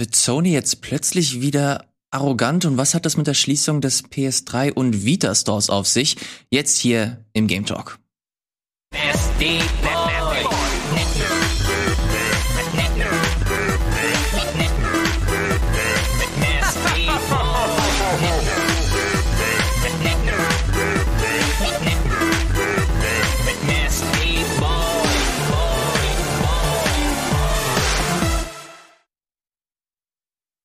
Wird Sony jetzt plötzlich wieder arrogant und was hat das mit der Schließung des PS3 und Vita Stores auf sich? Jetzt hier im Game Talk.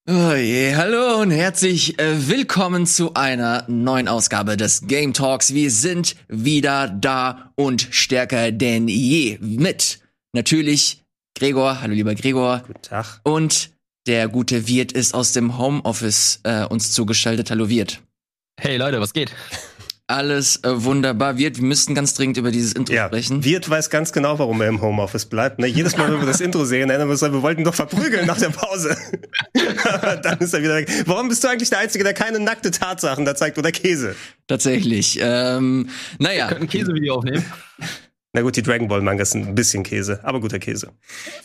Oh je, hallo und herzlich äh, willkommen zu einer neuen Ausgabe des Game Talks. Wir sind wieder da und stärker denn je mit natürlich Gregor. Hallo lieber Gregor. Guten Tag. Und der gute Wirt ist aus dem Homeoffice äh, uns zugeschaltet. Hallo Wirt. Hey Leute, was geht? Alles äh, wunderbar. Wirt, wir müssten ganz dringend über dieses Intro ja, sprechen. Wirt weiß ganz genau, warum er im Homeoffice bleibt. Ne? Jedes Mal, wenn wir das Intro sehen, erinnern wir uns, wir wollten doch verprügeln nach der Pause. Dann ist er wieder weg. Warum bist du eigentlich der Einzige, der keine nackte Tatsachen da zeigt oder Käse? Tatsächlich. Ähm, naja. Wir könnten ein Käsevideo aufnehmen. Na gut, die Dragon Ball Mangas sind ein bisschen Käse, aber guter Käse.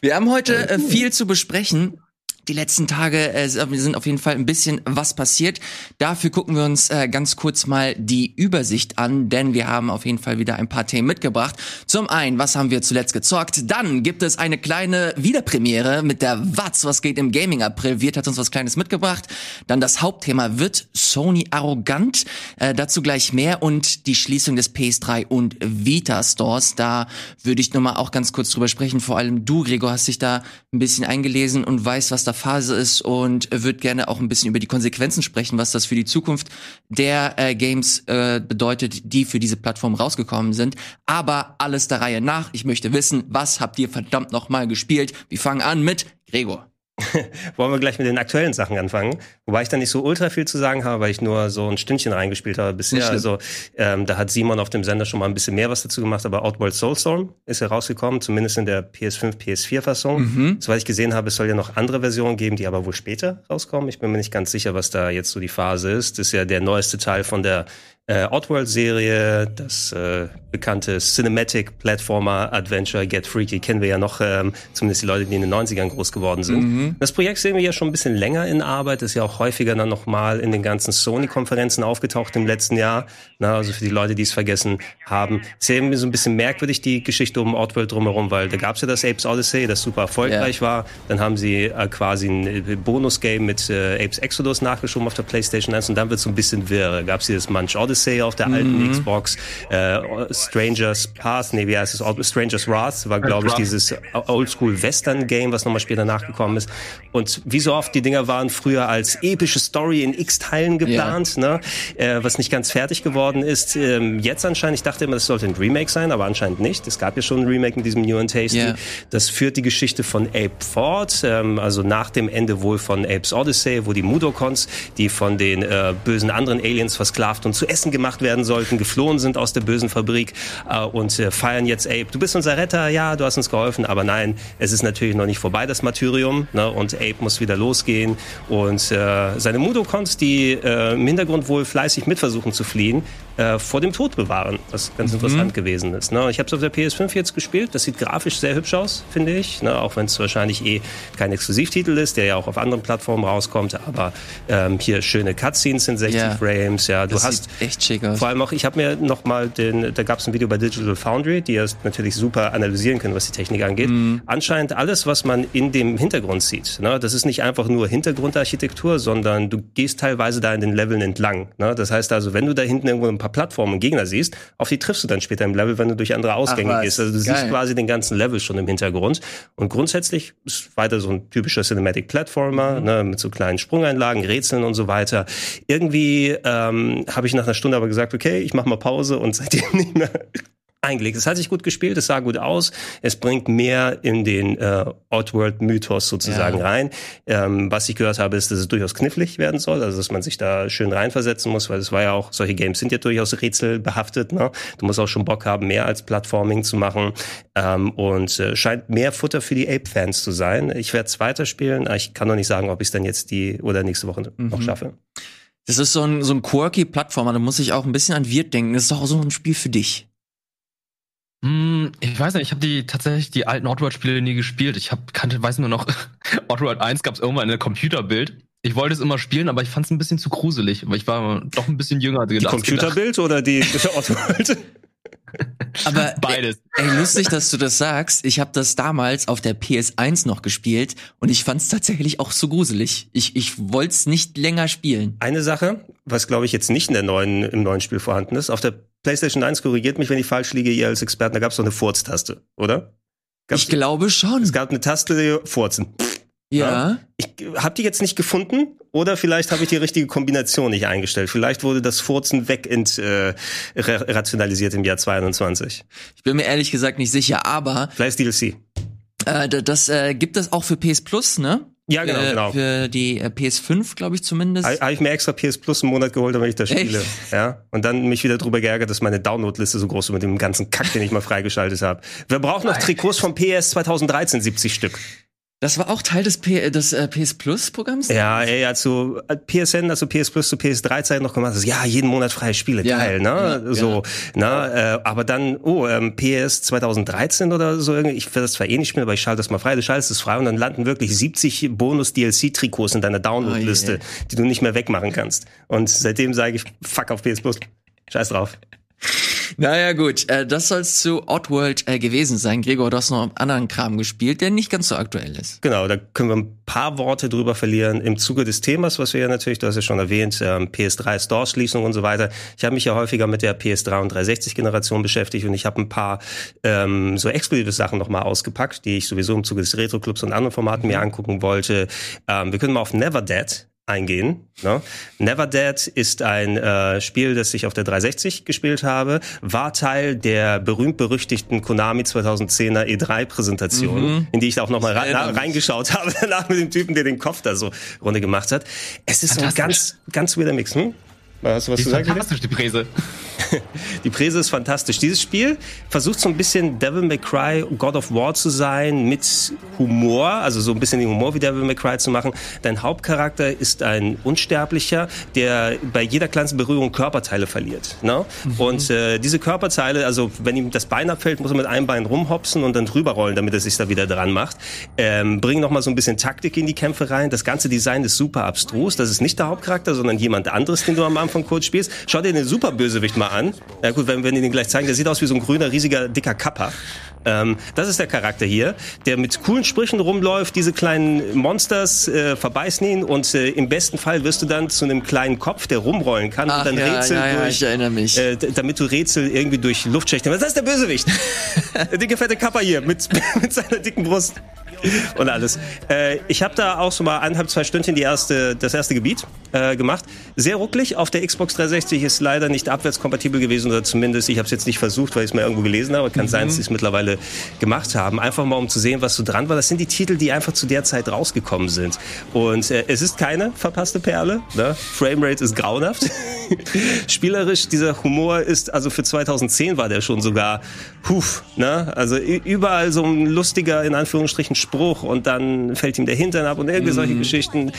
Wir haben heute äh, viel zu besprechen. Die letzten Tage äh, sind auf jeden Fall ein bisschen was passiert. Dafür gucken wir uns äh, ganz kurz mal die Übersicht an, denn wir haben auf jeden Fall wieder ein paar Themen mitgebracht. Zum einen, was haben wir zuletzt gezockt? Dann gibt es eine kleine Wiederpremiere mit der Watz, was geht im Gaming April. Wirt hat uns was Kleines mitgebracht. Dann das Hauptthema, wird Sony arrogant? Äh, dazu gleich mehr und die Schließung des PS3 und Vita Stores. Da würde ich nochmal auch ganz kurz drüber sprechen. Vor allem du, Gregor, hast dich da ein bisschen eingelesen und weißt, was da Phase ist und wird gerne auch ein bisschen über die Konsequenzen sprechen, was das für die Zukunft der äh, Games äh, bedeutet, die für diese Plattform rausgekommen sind. Aber alles der Reihe nach. Ich möchte wissen, was habt ihr verdammt noch mal gespielt? Wir fangen an mit Gregor. Wollen wir gleich mit den aktuellen Sachen anfangen? Wobei ich da nicht so ultra viel zu sagen habe, weil ich nur so ein Stündchen reingespielt habe bisher. Also ähm, da hat Simon auf dem Sender schon mal ein bisschen mehr was dazu gemacht, aber Outworld Soulstorm ist herausgekommen, zumindest in der PS5, PS4-Fassung. Mhm. Soweit ich gesehen habe, es soll ja noch andere Versionen geben, die aber wohl später rauskommen. Ich bin mir nicht ganz sicher, was da jetzt so die Phase ist. Das ist ja der neueste Teil von der äh, Oddworld-Serie, das äh, bekannte Cinematic Platformer Adventure Get Freaky kennen wir ja noch, ähm, zumindest die Leute, die in den 90ern groß geworden sind. Mhm. Das Projekt sehen wir ja schon ein bisschen länger in Arbeit, ist ja auch häufiger dann nochmal in den ganzen Sony-Konferenzen aufgetaucht im letzten Jahr. Na, also für die Leute, die es vergessen haben. Ist ja irgendwie so ein bisschen merkwürdig, die Geschichte um Oddworld drumherum, weil da gab es ja das Apes Odyssey, das super erfolgreich Ja. war. Dann haben sie äh, quasi ein äh, Bonus-Game mit äh, Apes Exodus nachgeschoben auf der PlayStation 1 und dann wird es so ein bisschen wirr. Gab es hier das Munch Odyssey auf der alten Xbox, äh, Strangers Path, nee, wie heißt es? Strangers Wrath war, glaube ich, dieses Oldschool-Western-Game, was nochmal später nachgekommen ist. Und wie so oft, die Dinger waren früher als epische Story in x-Teilen geplant, ne? äh, was nicht ganz fertig geworden ist. Ähm, jetzt anscheinend, ich dachte immer, das sollte ein Remake sein, aber anscheinend nicht. Es gab ja schon ein Remake mit diesem New and Tasty. Ja. Das führt die Geschichte von Ape fort, ähm, also nach dem Ende wohl von Apes Odyssey, wo die Mudokons, die von den äh, bösen anderen Aliens versklavt und zu essen gemacht werden sollten, geflohen sind aus der bösen Fabrik äh, und äh, feiern jetzt Ape. Du bist unser Retter, ja, du hast uns geholfen, aber nein, es ist natürlich noch nicht vorbei, das Martyrium, ne? und Ape muss wieder losgehen und äh, seine Mudokons, die äh, im Hintergrund wohl fleißig mitversuchen zu fliehen, äh, vor dem Tod bewahren, was ganz interessant gewesen ist. Ne? Ich habe es auf der PS5 jetzt gespielt, das sieht grafisch sehr hübsch aus, finde ich, ne? auch wenn es wahrscheinlich eh kein Exklusivtitel ist, der ja auch auf anderen Plattformen rauskommt, aber ähm, hier schöne Cutscenes in 60 Ja. Frames, ja, du Das hast echt schick aus. vor allem auch, ich habe mir noch mal den, da gab es ein Video bei Digital Foundry, die das natürlich super analysieren können, was die Technik angeht. Mhm. Anscheinend alles, was man in dem Hintergrund sieht, ne, das ist nicht einfach nur Hintergrundarchitektur, sondern du gehst teilweise da in den Leveln entlang. Ne? Das heißt also, wenn du da hinten irgendwo ein paar Plattformen und Gegner siehst, auf die triffst du dann später im Level, wenn du durch andere Ausgänge was, gehst. Also du geil. siehst quasi den ganzen Level schon im Hintergrund. Und grundsätzlich ist weiter so ein typischer Cinematic Platformer, ne, mit so kleinen Sprungeinlagen, Rätseln und so weiter. Irgendwie ähm, habe ich nach einer Stunde aber gesagt, okay, ich mache mal Pause und seitdem nicht mehr eingelegt. Es hat sich gut gespielt, es sah gut aus. Es bringt mehr in den äh, Oddworld-Mythos sozusagen Ja. rein. Ähm, was ich gehört habe, ist, dass es durchaus knifflig werden soll, also dass man sich da schön reinversetzen muss, weil es war ja auch, solche Games sind ja durchaus rätselbehaftet. Ne? Du musst auch schon Bock haben, mehr als Plattforming zu machen ähm, und äh, scheint mehr Futter für die Ape-Fans zu sein. Ich werde es weiterspielen, aber ich kann noch nicht sagen, ob ich es dann jetzt die oder nächste Woche noch schaffe. Das ist so ein, so ein quirky Plattformer, da muss ich auch ein bisschen an Wirt denken. Das ist doch auch so ein Spiel für dich. Hm, ich weiß nicht, ich habe die tatsächlich die alten Oddworld-Spiele nie gespielt. Ich hab, kannte, weiß nur noch, Oddworld 1 gab es irgendwann in der Computerbild. Ich wollte es immer spielen, aber ich fand es ein bisschen zu gruselig, weil ich war doch ein bisschen jünger als Die gedacht. Computerbild oder die Oddworld? Aber Beides. Ey, lustig, dass du das sagst. Ich habe das damals auf der PS1 noch gespielt und ich fand es tatsächlich auch so gruselig. Ich, ich wollte es nicht länger spielen. Eine Sache, was glaube ich jetzt nicht in der neuen, im neuen Spiel vorhanden ist. Auf der PlayStation 1 korrigiert mich, wenn ich falsch liege, ihr als Experten, da gab es doch eine Furztaste, oder? Gab's, ich glaube schon. es gab eine Taste, die Furzen. ja. Ich habe die jetzt nicht gefunden oder vielleicht habe ich die richtige Kombination nicht eingestellt. Vielleicht wurde das Furzen wegent äh, ra- rationalisiert im Jahr 22. Ich bin mir ehrlich gesagt nicht sicher, aber Vielleicht ist DLC. äh, das äh, gibt es auch für PS Plus, ne? Ja, genau, äh, genau. Für die äh, PS5, glaube ich zumindest. Habe ich mir extra PS Plus einen Monat geholt, damit ich das spiele. Echt? Ja. Und dann mich wieder drüber geärgert, dass meine Downloadliste so groß ist mit dem ganzen Kack, den ich mal freigeschaltet habe. Wir brauchen noch Trikots vom PS 2013, 70 Stück. Das war auch Teil des, P des äh, PS Plus Programms? Ja, ey, als du äh, PSN, also PS Plus zu PS3 Zeit noch gemacht hast, ja, jeden Monat freie Spiele, Ja, geil, ne? ja, so, ne? Äh, aber dann, oh, ähm, PS 2013 oder so irgendwie, ich werde das zwar eh nicht spielen, aber ich schalte das mal frei, du schaltest es frei und dann landen wirklich 70 Bonus-DLC-Trikots in deiner Download-Liste, Oh je. die du nicht mehr wegmachen kannst. Und seitdem sage ich, fuck auf PS Plus. Scheiß drauf. Naja, gut. Äh, das soll's zu Oddworld äh, gewesen sein. Gregor, du hast noch anderen Kram gespielt, der nicht ganz so aktuell ist. Genau, da können wir ein paar Worte drüber verlieren im Zuge des Themas, was wir ja natürlich, du hast ja schon erwähnt, ähm, PS3 Store-Schließung und so weiter. Ich habe mich ja häufiger mit der PS3 und 360-Generation beschäftigt und ich habe ein paar ähm, so exklusive Sachen nochmal ausgepackt, die ich sowieso im Zuge des Retro-Clubs und anderen Formaten mir angucken wollte. Ähm, wir können mal auf Never Dead eingehen. Ne? Never Dead ist ein äh, Spiel, das ich auf der 360 gespielt habe, war Teil der berühmt-berüchtigten Konami 2010er E3-Präsentation, in die ich da auch nochmal mich. reingeschaut habe, danach mit dem Typen, der den Kopf da so runter gemacht hat. Es ist so ein ganz, ganz weirder Mix. Hm? Hast du was Die? Felix? fantastisch, die Präse. Die Präse ist fantastisch. Dieses Spiel versucht so ein bisschen Devil May Cry, God of War zu sein, mit Humor, also so ein bisschen den Humor wie Devil May Cry zu machen. Dein Hauptcharakter ist ein Unsterblicher, der bei jeder kleinsten Berührung Körperteile verliert. Ne? Und äh, diese Körperteile, also wenn ihm das Bein abfällt, muss er mit einem Bein rumhopsen und dann drüber rollen, damit er sich da wieder dran macht. Ähm, bringen nochmal so ein bisschen Taktik in die Kämpfe rein. Das ganze Design ist super abstrus. Das ist nicht der Hauptcharakter, sondern jemand anderes, den du am Anfang kurz spielst. Schau dir den Superbösewicht mal an. Ja gut, wenn, wenn wir den gleich zeigen, der sieht aus wie so ein grüner, riesiger, dicker Kappa. Ähm, das ist der Charakter hier, der mit coolen Sprüchen rumläuft, diese kleinen Monsters äh, verbeißen ihn und äh, im besten Fall wirst du dann zu einem kleinen Kopf, der rumrollen kann Ach und dann ja, Rätsel ja, ja, durch, ich erinnere mich. Äh, damit du Rätsel irgendwie durch Luftschächte. Das ist der Bösewicht. der dicke fette Kappa hier mit, mit seiner dicken Brust und alles. Äh, ich habe da auch so mal eineinhalb, zwei Stündchen die erste, das erste Gebiet äh, gemacht. Sehr rucklig. Auf der Xbox 360 ist leider nicht abwärtskompatibel gewesen oder zumindest, ich habe es jetzt nicht versucht, weil ich es mal irgendwo gelesen habe. Kann sein, dass sie es mittlerweile gemacht haben. Einfach mal, um zu sehen, was so dran war. Das sind die Titel, die einfach zu der Zeit rausgekommen sind. Und äh, es ist keine verpasste Perle. Ne? Framerate ist grauenhaft. Spielerisch, dieser Humor ist, also für 2010 war der schon sogar, huf, ne? Also überall so ein lustiger, in Anführungsstrichen, Spruch und dann fällt ihm der Hintern ab und irgendwie solche Geschichten.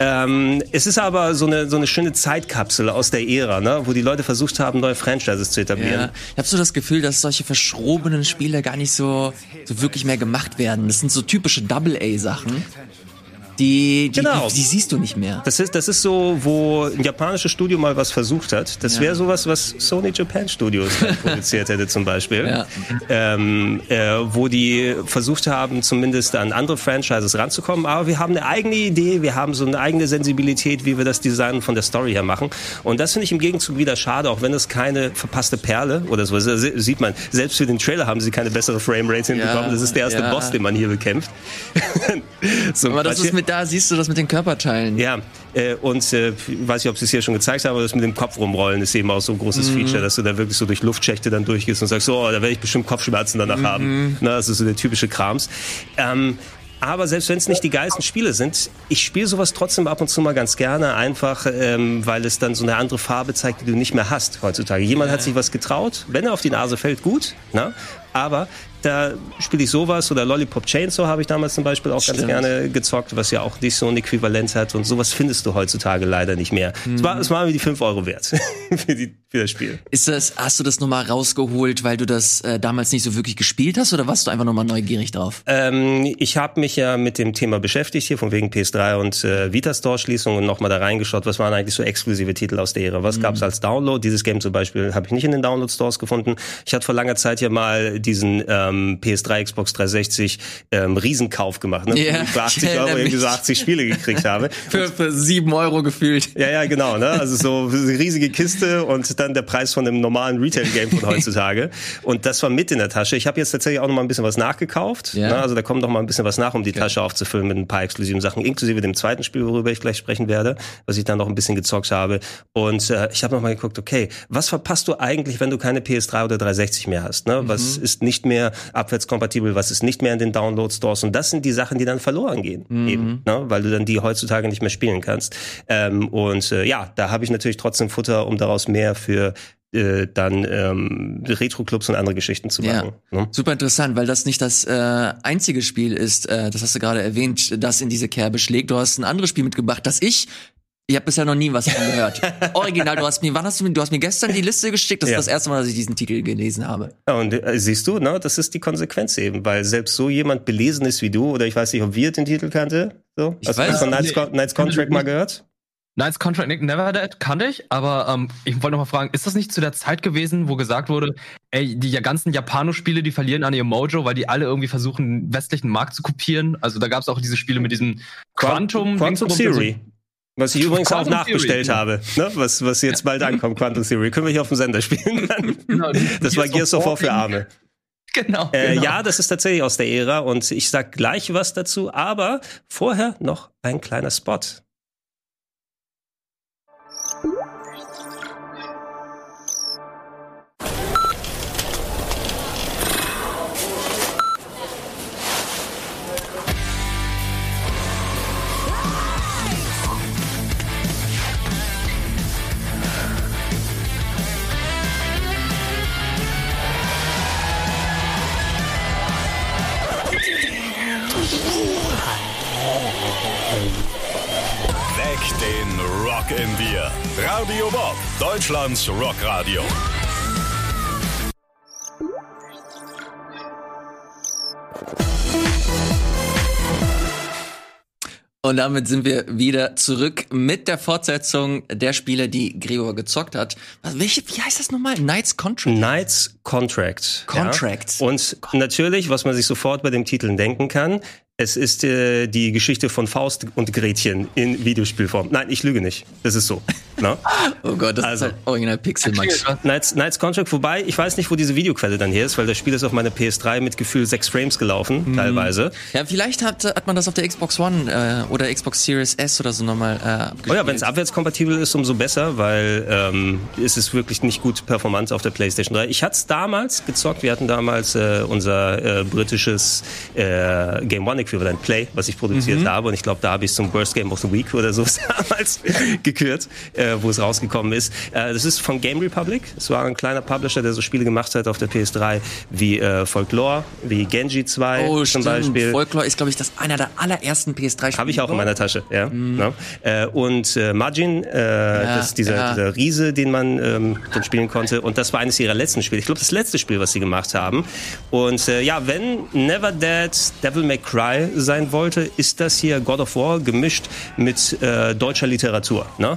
Ähm, es ist aber so eine, so eine schöne Zeitkapsel aus der Ära, ne? wo die Leute versucht haben, neue Franchises zu etablieren. Ja. Ich habe so das Gefühl, dass solche verschrobenen Spiele gar nicht so, so wirklich mehr gemacht werden. Das sind so typische Double-A-Sachen. Die, die, Genau. die, die siehst du nicht mehr. Das ist, das ist so, wo ein japanisches Studio mal was versucht hat. Das Ja. wäre sowas, was Sony Japan Studios produziert hätte zum Beispiel. Ja. Ähm, äh, wo die versucht haben, zumindest an andere Franchises ranzukommen. Aber wir haben eine eigene Idee, wir haben so eine eigene Sensibilität, wie wir das Design von der Story her machen. Und das finde ich im Gegenzug wieder schade, auch wenn es keine verpasste Perle oder so ist. Das sieht man, selbst für den Trailer haben sie keine bessere Framerate hinbekommen. Das ist der erste ja. Boss, den man hier bekämpft. so Aber das ist mit, da siehst du das mit den Körperteilen. Ja, äh, und äh, ich weiß nicht, ob sie es hier schon gezeigt haben, aber das mit dem Kopf rumrollen ist eben auch so ein großes Mhm. Feature, dass du da wirklich so durch Luftschächte dann durchgehst und sagst, so, oh, da werde ich bestimmt Kopfschmerzen danach Mhm. haben. Na, das ist so der typische Krams. Ähm, aber selbst wenn es nicht die geilsten Spiele sind, ich spiele sowas trotzdem ab und zu mal ganz gerne, einfach ähm, weil es dann so eine andere Farbe zeigt, die du nicht mehr hast heutzutage. Jemand hat sich was getraut, wenn er auf die Nase fällt, gut, na? aber da spiele ich sowas oder Lollipop Chainsaw habe ich damals zum Beispiel auch Stimmt. ganz gerne gezockt, was ja auch nicht so ein Äquivalent hat und sowas findest du heutzutage leider nicht mehr. Es war, es war mir die 5 Euro wert für, die, für das Spiel. Ist das, hast du das nochmal rausgeholt, weil du das äh, damals nicht so wirklich gespielt hast oder warst du einfach nochmal neugierig drauf? Ähm, ich habe mich ja mit dem Thema beschäftigt hier, von wegen PS3 und äh, Vita-Store-Schließung und nochmal da reingeschaut, was waren eigentlich so exklusive Titel aus der Ära, was gab's als Download. Dieses Game zum Beispiel habe ich nicht in den Download-Stores gefunden. Ich hatte vor langer Zeit ja mal diesen ähm, PS3, Xbox 360 ähm, Riesenkauf gemacht, ne? Ja, für 80 ich Euro irgendwie so mich. 80 Spiele gekriegt habe. Für, für sieben Euro gefühlt. Ja, ja, genau, ne? Also so eine riesige Kiste und dann der Preis von einem normalen Retail-Game von heutzutage. Und das war mit in der Tasche. Ich habe jetzt tatsächlich auch noch mal ein bisschen was nachgekauft. Ja. Ne? Also da kommt noch mal ein bisschen was nach, um die Tasche aufzufüllen mit ein paar exklusiven Sachen, inklusive dem zweiten Spiel, worüber ich gleich sprechen werde, was ich dann noch ein bisschen gezockt habe. Und äh, ich habe noch mal geguckt, okay, was verpasst du eigentlich, wenn du keine PS3 oder 360 mehr hast? Ne? Was ist nicht mehr abwärtskompatibel, was ist nicht mehr in den Download-Stores? Und das sind die Sachen, die dann verloren gehen, eben, ne? weil du dann die heutzutage nicht mehr spielen kannst. Ähm, und äh, ja, da habe ich natürlich trotzdem Futter, um daraus mehr für äh, dann ähm, Retro-Clubs und andere Geschichten zu Ja. machen. Ne? Super interessant, weil das nicht das äh, einzige Spiel ist, äh, das hast du gerade erwähnt, das in diese Kerbe schlägt. Du hast ein anderes Spiel mitgebracht, das ich ich habe bisher noch nie was davon gehört. Original, du hast mir, wann hast du mir, du hast mir gestern die Liste geschickt, das Ja. ist das erste Mal, dass ich diesen Titel gelesen habe. Ja, und äh, siehst du, ne, das ist die Konsequenz eben, weil selbst so jemand belesen ist wie du, oder ich weiß nicht, ob wir den Titel kannte, so, Ich hast du weiß von Knights. Con Knights Contract mal gehört? Knights Contract Nick Never Dead kannte ich, aber ähm, ich wollte noch mal fragen, ist das nicht zu der Zeit gewesen, wo gesagt wurde, ey, die ganzen Japano-Spiele, die verlieren an ihr Mojo, weil die alle irgendwie versuchen, den westlichen Markt zu kopieren? Also da gab es auch diese Spiele mit diesem Quantum. Quantum Dingsbums, Theory. Was ich übrigens auch Quantum nachbestellt Theory, habe, ne? was, was jetzt bald ankommt, Quantum Theory. Können wir hier auf dem Sender spielen dann? Genau, Das war Gears of War für Arme. Genau. Äh, genau. Ja, das ist tatsächlich aus der Ära und ich sag gleich was dazu, aber vorher noch ein kleiner Spot. Rock in dir. Radio Bob, Deutschlands Rockradio. Und damit sind wir wieder zurück mit der Fortsetzung der Spiele, die Gregor gezockt hat. Was, welche, wie heißt das nochmal? Knights Contract? Knights Contract. Contract. Ja. Und natürlich, was man sich sofort bei dem Titel denken kann, es ist äh, die Geschichte von Faust und Gretchen in Videospielform. Nein, ich lüge nicht. Das ist so. Ne? Oh Gott, das Also. ist halt original Pixelmax. Knights, Knights Contract, wobei ich weiß nicht, wo diese Videoquelle dann her ist, weil das Spiel ist auf meine PS3 mit Gefühl 6 Frames gelaufen, Mhm. teilweise. Ja, vielleicht hat, hat man das auf der Xbox One äh, oder Xbox Series S oder so nochmal äh. Oh ja, wenn es abwärtskompatibel ist, umso besser, weil ähm, es ist wirklich nicht gut performant auf der PlayStation 3. Ich hatte es damals gezockt. Wir hatten damals äh, unser äh, britisches äh, Game One Equivalent Play, was ich produziert Mhm. habe. Und ich glaube, da habe ich zum Worst Game of the Week oder so damals gekürt, äh, wo es rausgekommen ist. Äh, das ist von Game Republic. Es war ein kleiner Publisher, der so Spiele gemacht hat auf der PS3 wie äh, Folklore, wie Genji 2 Oh, zum stimmt. Beispiel. Folklore ist, glaube ich, das einer der allerersten PS3-Spiele. Habe ich auch in meiner Tasche, ja. Ne? Äh, und äh, Majin, äh, das ist dieser, ja. dieser Riese, den man ähm, dann spielen konnte. Und das war eines ihrer letzten Spiele. Ich glaube, das letzte Spiel, was sie gemacht haben. Und äh, ja, wenn Never Dead Devil May Cry sein wollte, ist das hier God of War gemischt mit äh, deutscher Literatur. Ne?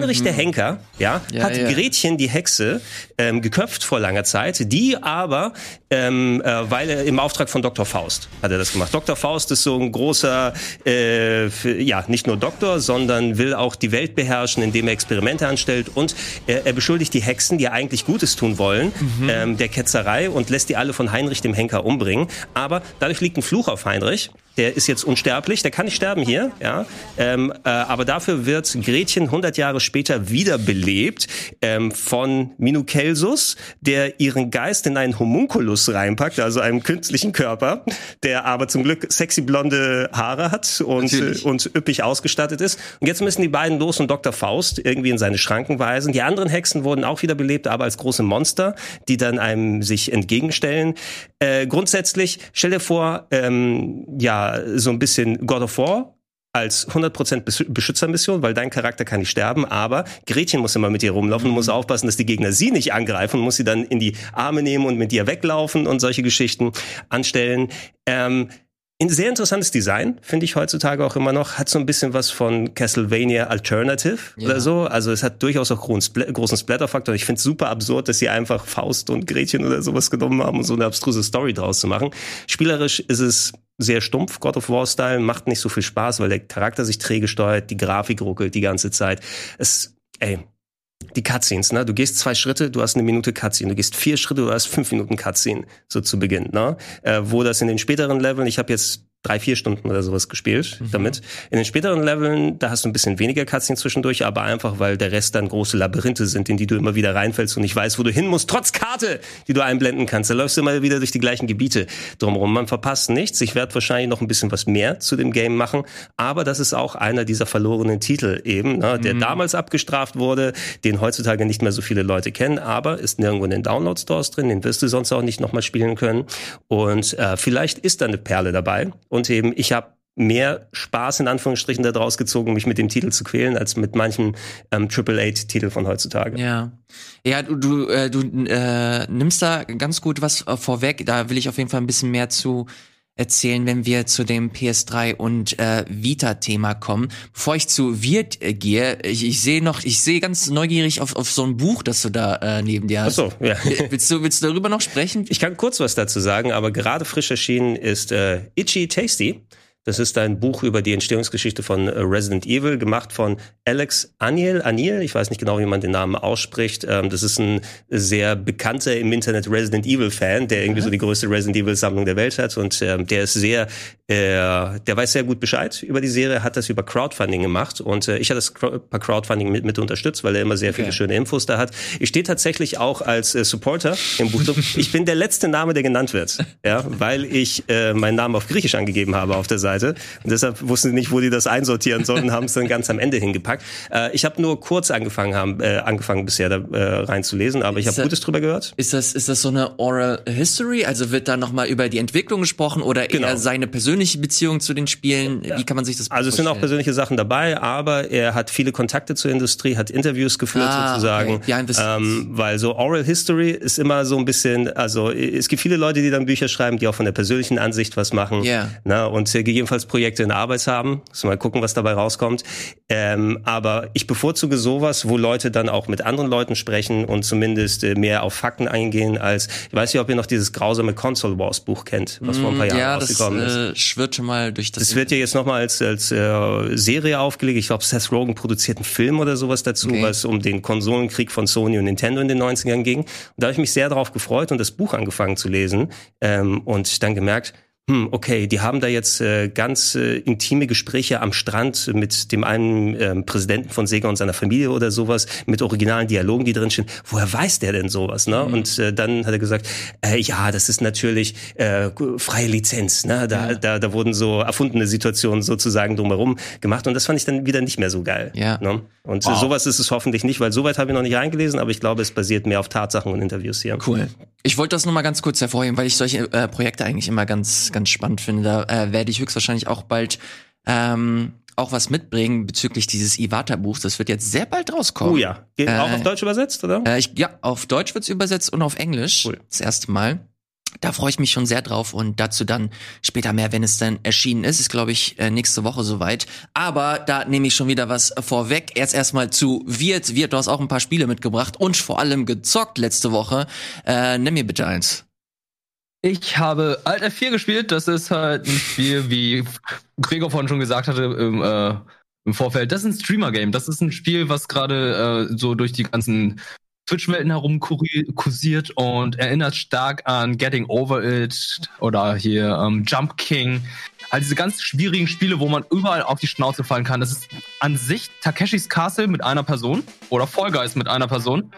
Heinrich der Henker, ja, Ja, hat ja. Gretchen die Hexe ähm, geköpft vor langer Zeit, die aber, ähm, äh, weil er im Auftrag von Dr. Faust hat er das gemacht. Dr. Faust ist so ein großer, äh, für, ja, nicht nur Doktor, sondern will auch die Welt beherrschen, indem er Experimente anstellt und er, er beschuldigt die Hexen, die eigentlich Gutes tun wollen, ähm, der Ketzerei und lässt die alle von Heinrich dem Henker umbringen. Aber dadurch liegt ein Fluch auf Heinrich der ist jetzt unsterblich, der kann nicht sterben hier, ja. Ähm, äh, aber dafür wird Gretchen 100 Jahre später wiederbelebt ähm, von Minukelsus, der ihren Geist in einen Homunculus reinpackt, also einen künstlichen Körper, der aber zum Glück sexy blonde Haare hat und, äh, und üppig ausgestattet ist. Und jetzt müssen die beiden los und Dr. Faust irgendwie in seine Schranken weisen. Die anderen Hexen wurden auch wiederbelebt, aber als große Monster, die dann einem sich entgegenstellen. Äh, grundsätzlich, stell dir vor, ähm, ja, so ein bisschen God of War als 100% Beschützermission, weil dein Charakter kann nicht sterben, aber Gretchen muss immer mit dir rumlaufen und muss mhm. aufpassen, dass die Gegner sie nicht angreifen und muss sie dann in die Arme nehmen und mit dir weglaufen und solche Geschichten anstellen. Ähm, ein sehr interessantes Design, finde ich heutzutage auch immer noch. Hat so ein bisschen was von Castlevania Alternative ja. oder so. Also es hat durchaus auch großen Splatterfaktor. Ich finde es super absurd, dass sie einfach Faust und Gretchen oder sowas genommen haben, um so eine abstruse Story draus zu machen. Spielerisch ist es sehr stumpf, God of War-Style, macht nicht so viel Spaß, weil der Charakter sich träge steuert, die Grafik ruckelt die ganze Zeit. Es, ey, die Cutscenes, ne? Du gehst zwei Schritte, du hast eine Minute Cutscene. Du gehst vier Schritte, du hast fünf Minuten Cutscene, so zu Beginn, ne? Äh, wo das in den späteren Leveln, ich habe jetzt drei, vier Stunden oder sowas gespielt mhm. damit. In den späteren Leveln, da hast du ein bisschen weniger Cutscenes zwischendurch, aber einfach, weil der Rest dann große Labyrinthe sind, in die du immer wieder reinfällst und nicht weißt, wo du hin musst, trotz Karte, die du einblenden kannst. Da läufst du immer wieder durch die gleichen Gebiete drumherum. Man verpasst nichts. Ich werde wahrscheinlich noch ein bisschen was mehr zu dem Game machen, aber das ist auch einer dieser verlorenen Titel eben, ne, der mhm. damals abgestraft wurde, den heutzutage nicht mehr so viele Leute kennen, aber ist nirgendwo in den Download-Stores drin, den wirst du sonst auch nicht nochmal spielen können. Und äh, vielleicht ist da eine Perle dabei und eben, ich habe mehr Spaß in Anführungsstrichen daraus gezogen, mich mit dem Titel zu quälen, als mit manchen ähm, Triple Eight Titel von heutzutage. Ja, ja, du du, äh, du äh, nimmst da ganz gut was äh, vorweg. Da will ich auf jeden Fall ein bisschen mehr zu erzählen, wenn wir zu dem PS3 und äh, Vita-Thema kommen. Bevor ich zu Wirt äh, gehe, ich, ich sehe noch, ich sehe ganz neugierig auf, auf so ein Buch, das du da äh, neben dir hast. Ach so, ja. Willst du, willst du darüber noch sprechen? Ich kann kurz was dazu sagen, aber gerade frisch erschienen ist äh, Itchy Tasty. Das ist ein Buch über die Entstehungsgeschichte von äh, Resident Evil, gemacht von Alex Aniel. Aniel, ich weiß nicht genau, wie man den Namen ausspricht. Ähm, das ist ein sehr bekannter im Internet Resident Evil Fan, der irgendwie so die größte Resident Evil Sammlung der Welt hat und ähm, der ist sehr, äh, der weiß sehr gut Bescheid über die Serie, hat das über Crowdfunding gemacht und äh, ich hatte das bei Crowdfunding mit, mit unterstützt, weil er immer sehr viele okay. schöne Infos da hat. Ich stehe tatsächlich auch als Supporter im Buch. Ich bin der letzte Name, der genannt wird, ja, weil ich meinen Namen auf Griechisch angegeben habe auf der Seite. Seite. Und deshalb wussten sie nicht, wo die das einsortieren sollten, haben es dann ganz am Ende hingepackt. Äh, ich habe nur kurz angefangen, haben, äh, angefangen bisher da äh, reinzulesen, aber ich habe Gutes drüber gehört. Ist das, ist das so eine Oral History? Also wird da nochmal über die Entwicklung gesprochen oder genau. eher seine persönliche Beziehung zu den Spielen? Wie kann man sich das Also es sind auch persönliche Sachen dabei, aber er hat viele Kontakte zur Industrie, hat Interviews geführt ah, sozusagen. Okay. Ja, ähm, weil so Oral History ist immer so ein bisschen, also es gibt viele Leute, die dann Bücher schreiben, die auch von der persönlichen Ansicht was machen. Yeah. Na, und äh, gegebenenfalls Projekte in Arbeit haben. Müssen mal gucken, was dabei rauskommt. Ähm, aber ich bevorzuge sowas, wo Leute dann auch mit anderen Leuten sprechen und zumindest äh, mehr auf Fakten eingehen, als ich weiß nicht, ob ihr noch dieses grausame Console Wars Buch kennt, was vor ein paar mm, Jahren ja, rausgekommen das, ist. Äh, schwirrt schon mal durch das. Das wird ja jetzt nochmal als, als äh, Serie aufgelegt. Ich glaube, Seth Rogen produziert einen Film oder sowas dazu, okay. was um den Konsolenkrieg von Sony und Nintendo in den 90ern ging. Und da habe ich mich sehr darauf gefreut und das Buch angefangen zu lesen ähm, und dann gemerkt, hm, okay, die haben da jetzt äh, ganz äh, intime Gespräche am Strand mit dem einen äh, Präsidenten von Sega und seiner Familie oder sowas, mit originalen Dialogen, die drinstehen. Woher weiß der denn sowas? Ne? Mhm. Und äh, dann hat er gesagt, äh, ja, das ist natürlich äh, freie Lizenz. Ne? Da, ja. da, da wurden so erfundene Situationen sozusagen drumherum gemacht und das fand ich dann wieder nicht mehr so geil. Ja. Ne? Und wow. sowas ist es hoffentlich nicht, weil soweit habe ich noch nicht eingelesen, aber ich glaube, es basiert mehr auf Tatsachen und Interviews hier. Cool. Ich wollte das nur mal ganz kurz hervorheben, weil ich solche äh, Projekte eigentlich immer ganz, ganz spannend finde. Da äh, werde ich höchstwahrscheinlich auch bald ähm, auch was mitbringen bezüglich dieses Iwata-Buchs. Das wird jetzt sehr bald rauskommen. Oh ja. Geht äh, auch auf Deutsch übersetzt, oder? Äh, ich, ja, auf Deutsch wird's übersetzt und auf Englisch. Cool. Das erste Mal. Da freue ich mich schon sehr drauf und dazu dann später mehr, wenn es dann erschienen ist. Ist, glaube ich, äh, nächste Woche soweit. Aber da nehme ich schon wieder was vorweg. Erst erstmal zu Wirt. Wirt, du hast auch ein paar Spiele mitgebracht und vor allem gezockt letzte Woche. Äh, nimm mir bitte eins. Ich habe Alt F4 gespielt. Das ist halt ein Spiel, wie Gregor vorhin schon gesagt hatte, im, äh, im Vorfeld. Das ist ein Streamer-Game. Das ist ein Spiel, was gerade äh, so durch die ganzen Twitch-Welten herum kursiert und erinnert stark an Getting Over It oder hier ähm, Jump King. halt diese ganz schwierigen Spiele, wo man überall auf die Schnauze fallen kann. Das ist an sich Takeshis Castle mit einer Person oder Fall Guys mit einer Person.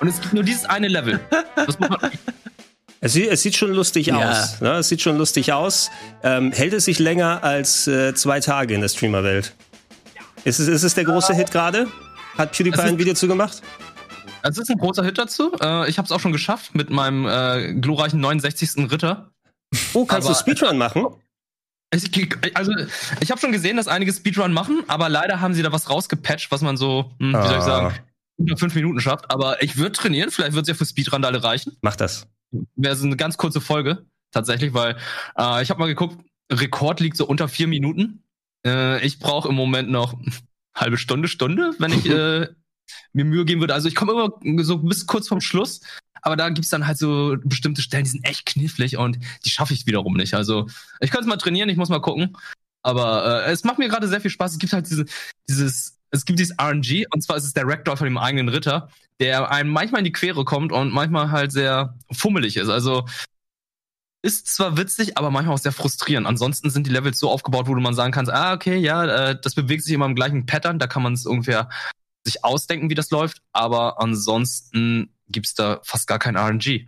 Und es gibt nur dieses eine Level. Das muss man Es sieht, es sieht schon lustig Ja. aus. Ne? Es sieht schon lustig aus. Ähm, hält es sich länger als äh, zwei Tage in der Streamerwelt? Ist es, ist es der große Hit gerade? Hat PewDiePie ist- ein Video zu gemacht? Es ist ein großer Hit dazu. Äh, ich habe es auch schon geschafft mit meinem äh, glorreichen 69. Ritter. Oh, kannst Aber- du Speedrun machen? Ich, also, ich habe schon gesehen, dass einige Speedrun machen, aber leider haben sie da was rausgepatcht, was man so, hm, wie soll ich Ah. sagen, unter fünf Minuten schafft. Aber ich würde trainieren, vielleicht wird es ja für Speedrun alle reichen. Mach das. Wäre so eine ganz kurze Folge, tatsächlich, weil äh, ich habe mal geguckt, Rekord liegt so unter vier Minuten. Äh, ich brauche im Moment noch halbe Stunde, Stunde, wenn ich äh, mir Mühe geben würde. Also ich komme immer so bis kurz vorm Schluss, aber da gibt's dann halt so bestimmte Stellen, die sind echt knifflig und die schaffe ich wiederum nicht. Also ich könnte es mal trainieren, ich muss mal gucken. Aber äh, es macht mir gerade sehr viel Spaß. Es gibt halt diese, dieses, es gibt dieses RNG und zwar ist es der Rector von dem eigenen Ritter, der einem manchmal in die Quere kommt und manchmal halt sehr fummelig ist. Also ist zwar witzig, aber manchmal auch sehr frustrierend. Ansonsten sind die Levels so aufgebaut, wo du man sagen kannst, ah, okay, ja, äh, das bewegt sich immer im gleichen Pattern, da kann man es ungefähr sich ausdenken, wie das läuft, aber ansonsten gibt's da fast gar kein RNG.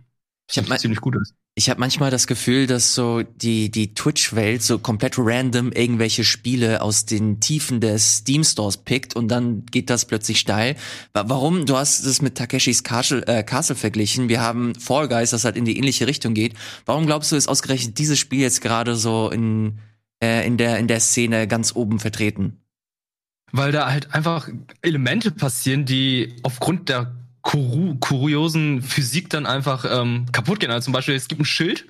Ich hab Was mein- ziemlich gut ist. Ich habe manchmal das Gefühl, dass so die, die Twitch-Welt so komplett random irgendwelche Spiele aus den Tiefen des Steam-Stores pickt und dann geht das plötzlich steil. Wa- Warum? Du hast es mit Takeshis Castle, äh, Castle verglichen. Wir haben Fall Guys, das halt in die ähnliche Richtung geht. Warum glaubst du, ist ausgerechnet dieses Spiel jetzt gerade so in, äh, in, der, in der Szene ganz oben vertreten? Weil da halt einfach Elemente passieren, die aufgrund der kuru kuriosen Physik dann einfach ähm, kaputt gehen. Also zum Beispiel, es gibt ein Schild,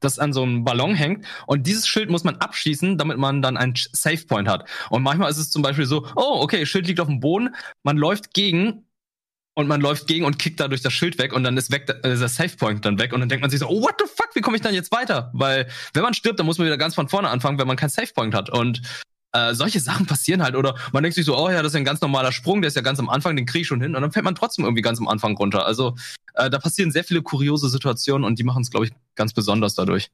das an so einem Ballon hängt und dieses Schild muss man abschießen, damit man dann einen Save Point hat. Und manchmal ist es zum Beispiel so, oh, okay, Schild liegt auf dem Boden, man läuft gegen und man läuft gegen und kickt dadurch das Schild weg und dann ist weg äh, der Save Point dann weg und dann denkt man sich so, oh, what the fuck, wie komme ich dann jetzt weiter? Weil wenn man stirbt, dann muss man wieder ganz von vorne anfangen, wenn man keinen Save Point hat und äh, solche Sachen passieren halt. Oder man denkt sich so, oh ja, das ist ein ganz normaler Sprung, der ist ja ganz am Anfang, den kriege ich schon hin. Und dann fällt man trotzdem irgendwie ganz am Anfang runter. Also äh, da passieren sehr viele kuriose Situationen und die machen es, glaube ich, ganz besonders dadurch.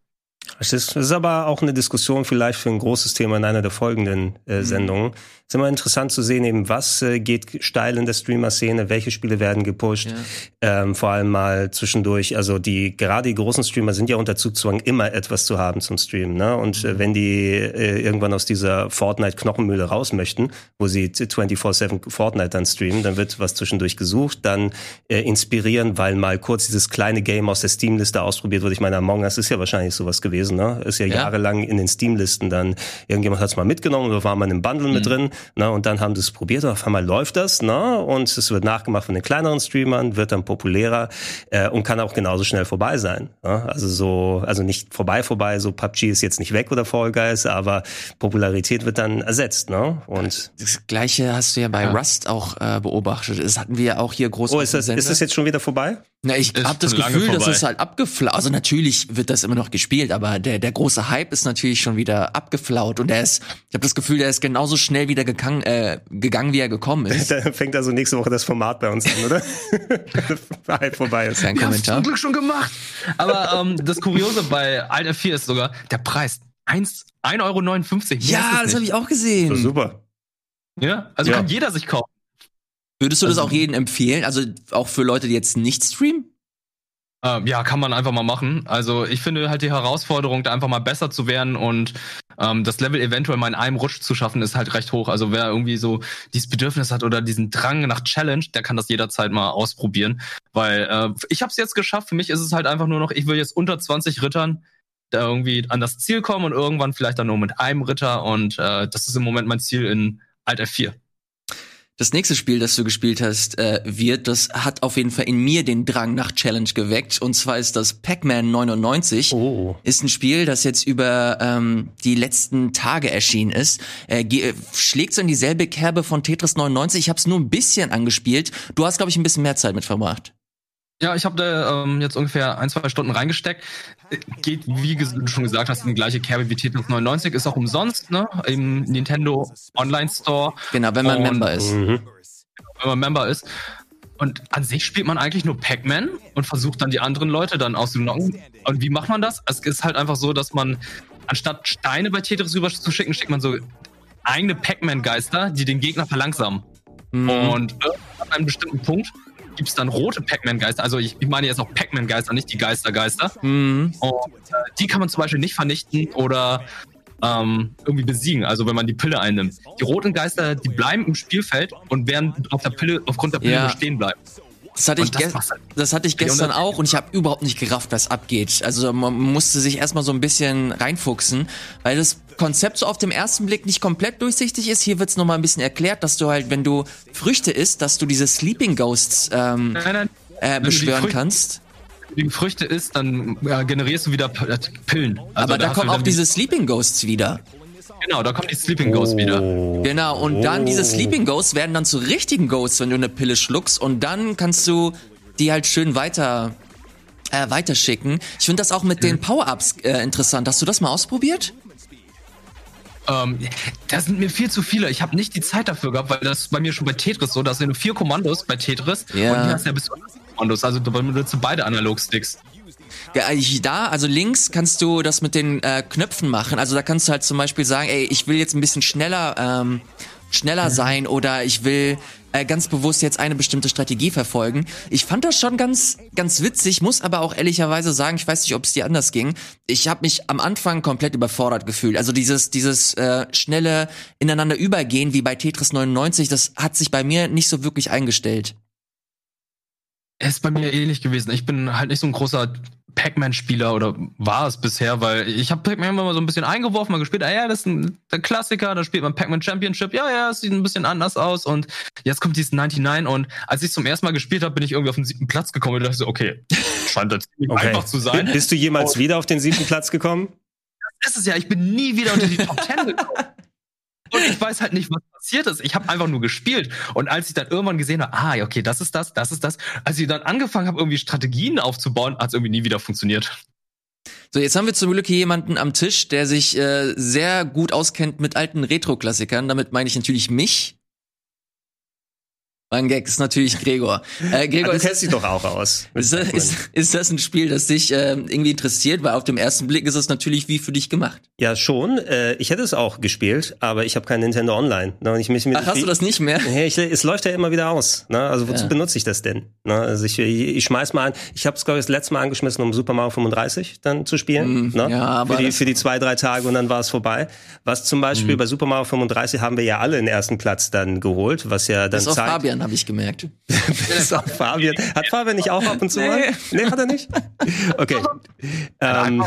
Es ist, ist aber auch eine Diskussion vielleicht für ein großes Thema in einer der folgenden äh, Sendungen. Es ist immer interessant zu sehen, eben was äh, geht steil in der Streamer-Szene, welche Spiele werden gepusht. Ähm, vor allem mal zwischendurch, also die gerade die großen Streamer sind ja unter Zugzwang, immer etwas zu haben zum Streamen. Ne? Und äh, wenn die äh, irgendwann aus dieser Fortnite-Knochenmühle raus möchten, wo sie 24-7 Fortnite dann streamen, dann wird was zwischendurch gesucht, dann äh, inspirieren, weil mal kurz dieses kleine Game aus der Steam-Liste ausprobiert wird. Ich meine, Among Us ist ja wahrscheinlich sowas gewesen, ne? Ist ja, Ja. jahrelang in den Steam-Listen dann, irgendjemand hat es mal mitgenommen oder war mal in einem Bundle mit drin, ne? Und dann haben sie es probiert und auf einmal läuft das, ne? Und es wird nachgemacht von den kleineren Streamern, wird dann populärer äh, und kann auch genauso schnell vorbei sein. Ne? Also so, also nicht vorbei, vorbei, so PUBG ist jetzt nicht weg oder Fall Guys, aber Popularität wird dann ersetzt, ne? Und Das gleiche hast du ja bei Ja. Rust auch äh, beobachtet. Das hatten wir ja auch hier groß Oh, ist das, ist das jetzt schon wieder vorbei? Na, ich habe das Gefühl, dass es halt abgeflaut. Also natürlich wird das immer noch gespielt, aber der der große Hype ist natürlich schon wieder abgeflaut und er ist. Ich habe das Gefühl, der ist genauso schnell wieder gegangen, äh, gegangen, wie er gekommen ist. Da fängt also nächste Woche das Format bei uns an, oder? Hype vorbei ist. Kein Kommentar. zum Glück schon gemacht. Aber ähm, das Kuriose bei Alt F4 ist sogar der Preis. 1 1,59 Euro. Ja, das habe ich auch gesehen. Super. Ja, also Ja. kann jeder sich kaufen. Würdest du das Also- auch jedem empfehlen? Also auch für Leute, die jetzt nicht streamen? Ähm, ja, kann man einfach mal machen. Also ich finde halt die Herausforderung, da einfach mal besser zu werden und ähm, das Level eventuell mal in einem Rutsch zu schaffen, ist halt recht hoch. Also wer irgendwie so dieses Bedürfnis hat oder diesen Drang nach Challenge, der kann das jederzeit mal ausprobieren. Weil äh, ich habe es jetzt geschafft. Für mich ist es halt einfach nur noch, ich will jetzt unter 20 Rittern da irgendwie an das Ziel kommen und irgendwann vielleicht dann nur mit einem Ritter. Und äh, das ist im Moment mein Ziel in Alt F4. Das nächste Spiel, das du gespielt hast, äh, wird, das hat auf jeden Fall in mir den Drang nach Challenge geweckt. Und zwar ist das Pac-Man 99. Oh. Ist ein Spiel, das jetzt über ähm, die letzten Tage erschienen ist. Äh, äh, schlägt so in dieselbe Kerbe von Tetris 99. Ich habe es nur ein bisschen angespielt. Du hast, glaube ich, ein bisschen mehr Zeit mit verbracht. Ja, ich habe da ähm, jetzt ungefähr ein, zwei Stunden reingesteckt. Geht, wie ges- du schon gesagt hast, in die gleiche Kerbe wie Tetris 99. Ist auch umsonst, ne? Im Nintendo Online Store, Genau, wenn man Und- Member ist. Mhm. wenn man Member ist. Und an sich spielt man eigentlich nur Pac-Man und versucht dann die anderen Leute dann auszunocken. Und wie macht man das? Es ist halt einfach so, dass man anstatt Steine bei Tetris rüber zu schicken, schickt man so eigene Pac-Man-Geister, die den Gegner verlangsamen. Mhm. Und äh, an einem bestimmten Punkt gibt es dann rote Pac-Man-Geister. Also ich, ich meine jetzt auch Pac-Man-Geister, nicht die Geister-Geister. Mhm. Und äh, die kann man zum Beispiel nicht vernichten oder ähm, irgendwie besiegen, also wenn man die Pille einnimmt. Die roten Geister, die bleiben im Spielfeld und werden auf der Pille, aufgrund der Pille Ja. stehen bleiben. Das hatte, ich das ge- halt. das hatte ich Ja, gestern auch und ich habe überhaupt nicht gerafft, was abgeht. Also man musste sich erstmal so ein bisschen reinfuchsen, weil das Konzept so auf dem ersten Blick nicht komplett durchsichtig ist. Hier wird's noch mal ein bisschen erklärt, dass du halt, wenn du Früchte isst, dass du diese Sleeping Ghosts ähm, Nein, nein. äh, du die beschwören Früchte- kannst. Wenn du die Früchte isst, dann äh, generierst du wieder P- äh, Pillen. Also Aber da hast kommen auch diese Sleeping Ghosts wieder. Genau, da kommen die Sleeping Ghosts wieder. Genau, und dann diese Sleeping Ghosts werden dann zu richtigen Ghosts, wenn du eine Pille schluckst und dann kannst du die halt schön weiter äh, weiterschicken. Ich finde das auch mit den Power-Ups äh, interessant. Hast du das mal ausprobiert? Ähm, das sind mir viel zu viele. Ich habe nicht die Zeit dafür gehabt, weil das ist bei mir schon bei Tetris so. Da sind nur vier Kommandos bei Tetris. Ja. Und hier hast du ja bis zu Kommandos. Also da benutzt du beide Analogsticks. Ich- da, also links kannst du das mit den äh, Knöpfen machen. Also da kannst du halt zum Beispiel sagen, ey, ich will jetzt ein bisschen schneller, ähm, schneller sein oder ich will äh, ganz bewusst jetzt eine bestimmte Strategie verfolgen. Ich fand das schon ganz, ganz witzig, muss aber auch ehrlicherweise sagen, ich weiß nicht, ob es dir anders ging. Ich habe mich am Anfang komplett überfordert gefühlt. Also dieses, dieses äh, schnelle ineinander übergehen wie bei Tetris 99, das hat sich bei mir nicht so wirklich eingestellt. Es ist bei mir ähnlich gewesen. Ich bin halt nicht so ein großer Pac-Man-Spieler oder war es bisher, weil ich habe Pac-Man immer mal so ein bisschen eingeworfen, mal gespielt, ah ja, das ist ein der Klassiker, da spielt man Pac-Man Championship, ja, ja, es sieht ein bisschen anders aus und jetzt kommt dieses 99 und als ich zum ersten Mal gespielt habe, bin ich irgendwie auf den siebten Platz gekommen und dachte so, okay, scheint das Okay. einfach zu sein. Bist du jemals Und- wieder auf den siebten Platz gekommen? ist es ja, ich bin nie wieder unter die Top 10 gekommen. Und ich weiß halt nicht, was passiert ist. Ich habe einfach nur gespielt. Und als ich dann irgendwann gesehen habe, ah, okay, das ist das, das ist das. Als ich dann angefangen habe, irgendwie Strategien aufzubauen, hat es irgendwie nie wieder funktioniert. So, jetzt haben wir zum Glück hier jemanden am Tisch, der sich äh, sehr gut auskennt mit alten Retro-Klassikern. Damit meine ich natürlich mich. Mein Gag ist natürlich Gregor. Äh, Gregor, du ist, kennst dich doch auch aus. ist, ist, ist das ein Spiel, das dich äh, irgendwie interessiert? Weil auf dem ersten Blick ist es natürlich wie für dich gemacht. Ja, schon. Äh, ich hätte es auch gespielt, aber ich habe kein Nintendo Online. Ne? Und ich mich mit Ach, hast du das nicht mehr? Hey, ich, es läuft ja immer wieder aus. Ne? Also wozu Ja. benutze ich das denn? Ne? Also ich, ich, schmeiß mal an. Ich habe es glaube ich das letzte Mal angeschmissen, um Super Mario 35 dann zu spielen. Mm, ne? ja, aber für die für die zwei drei Tage und dann war es vorbei. Was zum Beispiel Mhm. bei Super Mario 35 haben wir ja alle den ersten Platz dann geholt, was ja dann zeigt. Fabian, habe ich gemerkt. Bis auf Fabian. Hat Fabian nicht auch ab und zu mal? Nee, hat er nicht? Okay. Ähm,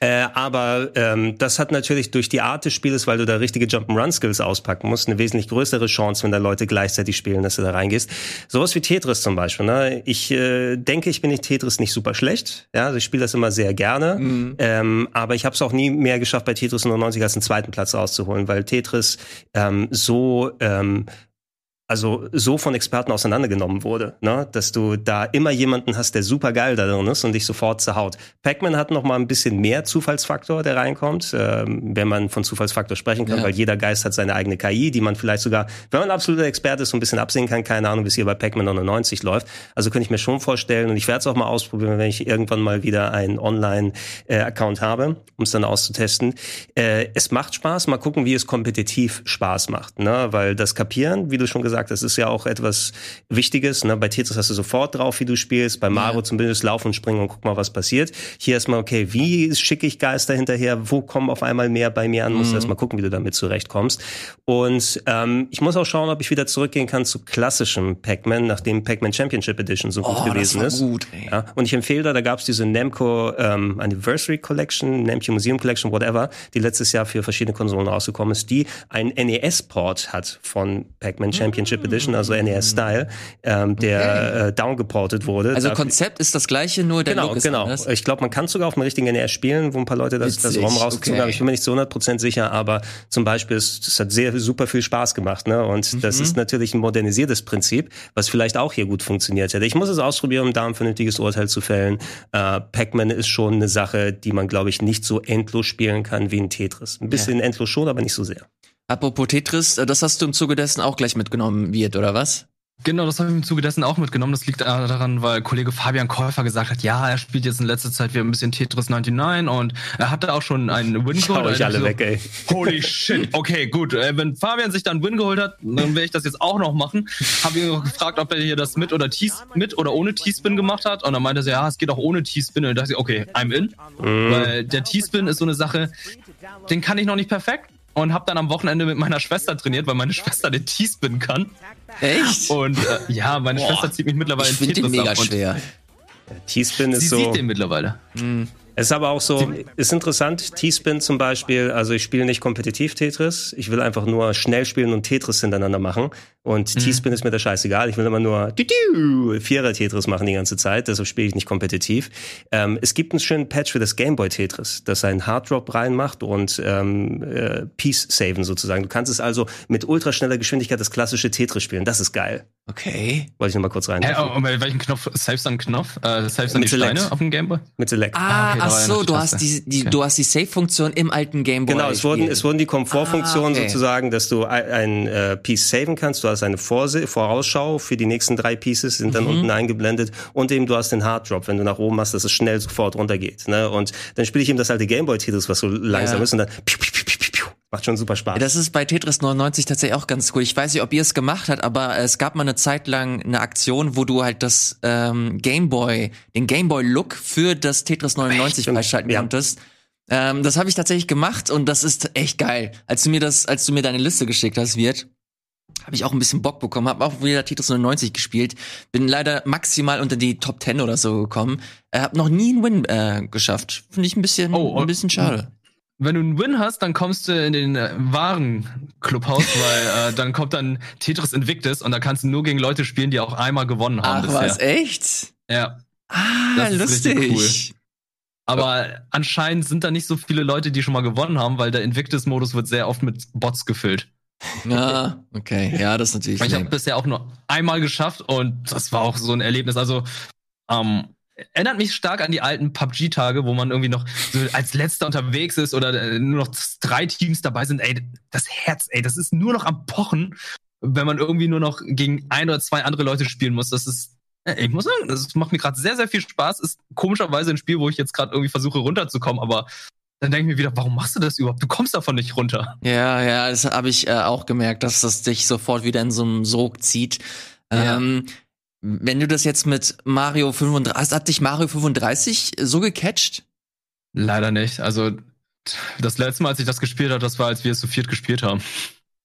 äh, aber ähm, das hat natürlich durch die Art des Spieles, weil du da richtige Jump'n'Run-Skills auspacken musst, eine wesentlich größere Chance, wenn da Leute gleichzeitig spielen, dass du da reingehst. Sowas wie Tetris zum Beispiel. Ne? Ich äh, denke, ich bin nicht Tetris nicht super schlecht. Ja, also ich spiele das immer sehr gerne. Ähm, aber ich habe es auch nie mehr geschafft, bei Tetris 99 als einen zweiten Platz rauszuholen, weil Tetris ähm, so ähm, also so von Experten auseinandergenommen wurde, ne? dass du da immer jemanden hast, der super geil da drin ist und dich sofort zerhaut. Pac-Man hat noch mal ein bisschen mehr Zufallsfaktor, der reinkommt, ähm, wenn man von Zufallsfaktor sprechen kann, Ja. weil jeder Geist hat seine eigene KI, die man vielleicht sogar, wenn man absoluter Experte ist, so ein bisschen absehen kann, keine Ahnung, wie es hier bei Pac-Man 99 läuft. Also könnte ich mir schon vorstellen und ich werde es auch mal ausprobieren, wenn ich irgendwann mal wieder einen Online-Account habe, um es dann auszutesten. Äh, es macht Spaß, mal gucken, wie es kompetitiv Spaß macht, ne? weil das Kapieren, wie du schon gesagt hast, ist ja auch etwas Wichtiges. Ne? Bei Tetris hast du sofort drauf, wie du spielst, bei Mario zumindest laufen und springen und guck mal, was passiert. Hier erstmal, okay, wie schicke ich Geister hinterher, wo kommen auf einmal mehr bei mir an, musst du erstmal gucken, wie du damit zurechtkommst. Und ähm, ich muss auch schauen, ob ich wieder zurückgehen kann zu klassischem Pac-Man, nachdem Pac-Man Championship Edition so gut Oh, das gewesen war ist. gut, ey. Ja, und ich empfehle da, da gab es diese Namco ähm, Anniversary Collection, Namco Museum Collection, whatever, die letztes Jahr für verschiedene Konsolen rausgekommen ist, die ein NES-Port hat von Pac-Man Championship Edition, also NES-Style, ähm, der äh, downgeportet wurde. Also Dafür- Konzept ist das gleiche, nur der Genau, Look ist genau. anders. Ich glaube, man kann sogar auf dem richtigen NES spielen, wo ein paar Leute das, das ROM rausgezogen okay. haben. Ich bin mir nicht zu 100% sicher, aber zum Beispiel, es, es hat sehr super viel Spaß gemacht. Ne? Und Mhm. das ist natürlich ein modernisiertes Prinzip, was vielleicht auch hier gut funktioniert hätte. Ich muss es ausprobieren, um da ein vernünftiges Urteil zu fällen. Äh, Pac-Man ist schon eine Sache, die man, glaube ich, nicht so endlos spielen kann wie ein Tetris. Ein bisschen endlos schon, aber nicht so sehr. Apropos Tetris, äh, das hast du im Zuge dessen auch gleich mitgenommen, wird, oder was? Genau, das habe ich im Zuge dessen auch mitgenommen. Das liegt daran, weil Kollege Fabian Käufer gesagt hat, ja, er spielt jetzt in letzter Zeit wieder ein bisschen Tetris 99 und er hatte auch schon einen Win Schau geholt. euch alle so, weg, ey. Holy shit. Okay, gut. Äh, Wenn Fabian sich dann einen Win geholt hat, dann werde ich das jetzt auch noch machen. Habe ihn noch gefragt, ob er hier das mit oder T mit oder ohne T-Spin gemacht hat. Und dann meinte er, so, ja, es geht auch ohne T-Spin. Und dann dachte ich, okay, I'm in. Weil der T-Spin ist so eine Sache, den kann ich noch nicht perfekt. Und habe dann am Wochenende mit meiner Schwester trainiert, weil meine Schwester den T-Spin kann. Echt? Und äh, ja, meine Schwester zieht mich mittlerweile Ich in finde den Tetris mega ab. Und schwer. T-Spin Sie ist so. sieht den mittlerweile. Es ist aber auch so, ist interessant, T-Spin zum Beispiel, also ich spiele nicht kompetitiv Tetris, ich will einfach nur schnell spielen und Tetris hintereinander machen und T-Spin ist mir da scheißegal, ich will immer nur Vierer-Tetris machen die ganze Zeit, deshalb spiele ich nicht kompetitiv. Ähm, es gibt einen schönen Patch für das Gameboy Tetris, das einen Harddrop reinmacht und ähm, äh, Peace-Saven sozusagen. Du kannst es also mit ultraschneller Geschwindigkeit das klassische Tetris spielen, das ist geil. Okay. Wollte ich noch mal kurz rein. Hä, oh, und bei welchem Knopf? Saves dann Knopf? Äh, saves dann Mit die Steine Select. auf dem Gameboy? Mit Select. Ah, okay, da ach so, du hast die, die Okay. du hast die Save-Funktion im alten Gameboy. Genau, es wurden, es wurden die Komfortfunktionen Ah, okay. sozusagen, dass du ein, ein äh, Piece saven kannst. Du hast eine Vorse Vorausschau für die nächsten drei Pieces, sind dann Mhm. unten eingeblendet. Und eben du hast den Hard Drop, wenn du nach oben machst, dass es schnell sofort runtergeht. Ne? Und dann spiele ich eben das alte Gameboy Tetris, was so langsam Ja. ist und dann piu, piu, piu, piu, piu, macht schon super Spaß. Das ist bei Tetris 99 tatsächlich auch ganz cool. Ich weiß nicht, ob ihr es gemacht habt, aber es gab mal eine Zeit lang eine Aktion, wo du halt das ähm, Gameboy, den Gameboy-Look für das Tetris 99 Stimmt. freischalten Ja. konntest. Ähm, das habe ich tatsächlich gemacht und das ist echt geil. Als du mir das, als du mir deine Liste geschickt hast, wird, habe ich auch ein bisschen Bock bekommen, habe auch wieder Tetris 99 gespielt, bin leider maximal unter die Top 10 oder so gekommen, äh, habe noch nie einen Win äh, geschafft. Finde ich ein bisschen, Oh, ein bisschen schade. Wenn du einen Win hast, dann kommst du in den äh, wahren Clubhaus, weil äh, dann kommt dann Tetris Invictus und da kannst du nur gegen Leute spielen, die auch einmal gewonnen haben Ach bisher. was, echt? Ja. Ah, Das ist lustig. Aber anscheinend sind da nicht so viele Leute, die schon mal gewonnen haben, weil der Invictus-Modus wird sehr oft mit Bots gefüllt. Ja, okay. Ja, das ist natürlich. Ich habe bisher auch nur einmal geschafft und das war auch so ein Erlebnis. Also ähm, erinnert mich stark an die alten PUBG-Tage, wo man irgendwie noch so als letzter unterwegs ist oder äh, nur noch drei Teams dabei sind. Ey, das Herz, ey, das ist nur noch am Pochen, wenn man irgendwie nur noch gegen ein oder zwei andere Leute spielen muss. Das ist ich muss sagen, das macht mir gerade sehr, sehr viel Spaß. Ist komischerweise ein Spiel, wo ich jetzt gerade irgendwie versuche runterzukommen, aber dann denke ich mir wieder, warum machst du das überhaupt? Du kommst davon nicht runter. Ja, ja, das habe ich äh, auch gemerkt, dass das dich sofort wieder in so einem Sog zieht. Ja. Ähm, wenn du das jetzt mit Mario 35, hat dich Mario 35 so gecatcht? Leider nicht. Also das letzte Mal, als ich das gespielt habe, das war, als wir es zu viert gespielt haben.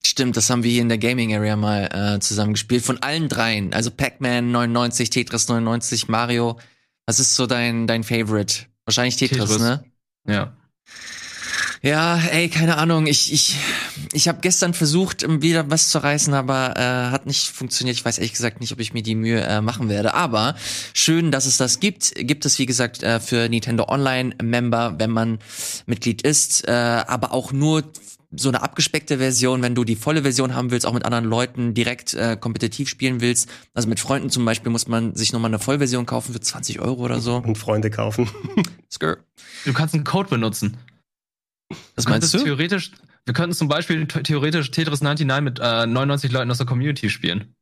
Stimmt, das haben wir hier in der Gaming Area mal äh, zusammen gespielt. Von allen dreien. Also Pac-Man 99, Tetris 99, Mario. Was ist so dein, dein Favorite? Wahrscheinlich Tetris, Tetris. ne? Ja. Ja, ey, keine Ahnung. Ich, ich, ich habe gestern versucht, wieder was zu reißen, aber äh, hat nicht funktioniert. Ich weiß ehrlich gesagt nicht, ob ich mir die Mühe äh, machen werde. Aber schön, dass es das gibt. Gibt es, wie gesagt, äh, für Nintendo Online-Member, wenn man Mitglied ist, äh, aber auch nur so eine abgespeckte Version, wenn du die volle Version haben willst, auch mit anderen Leuten direkt äh, kompetitiv spielen willst. Also mit Freunden zum Beispiel muss man sich nochmal eine Vollversion kaufen für 20 Euro oder so. und Freunde kaufen. Skr. Du kannst einen Code benutzen. Was meinst du? theoretisch, wir könnten zum Beispiel the- theoretisch Tetris 99 mit äh, 99 Leuten aus der Community spielen.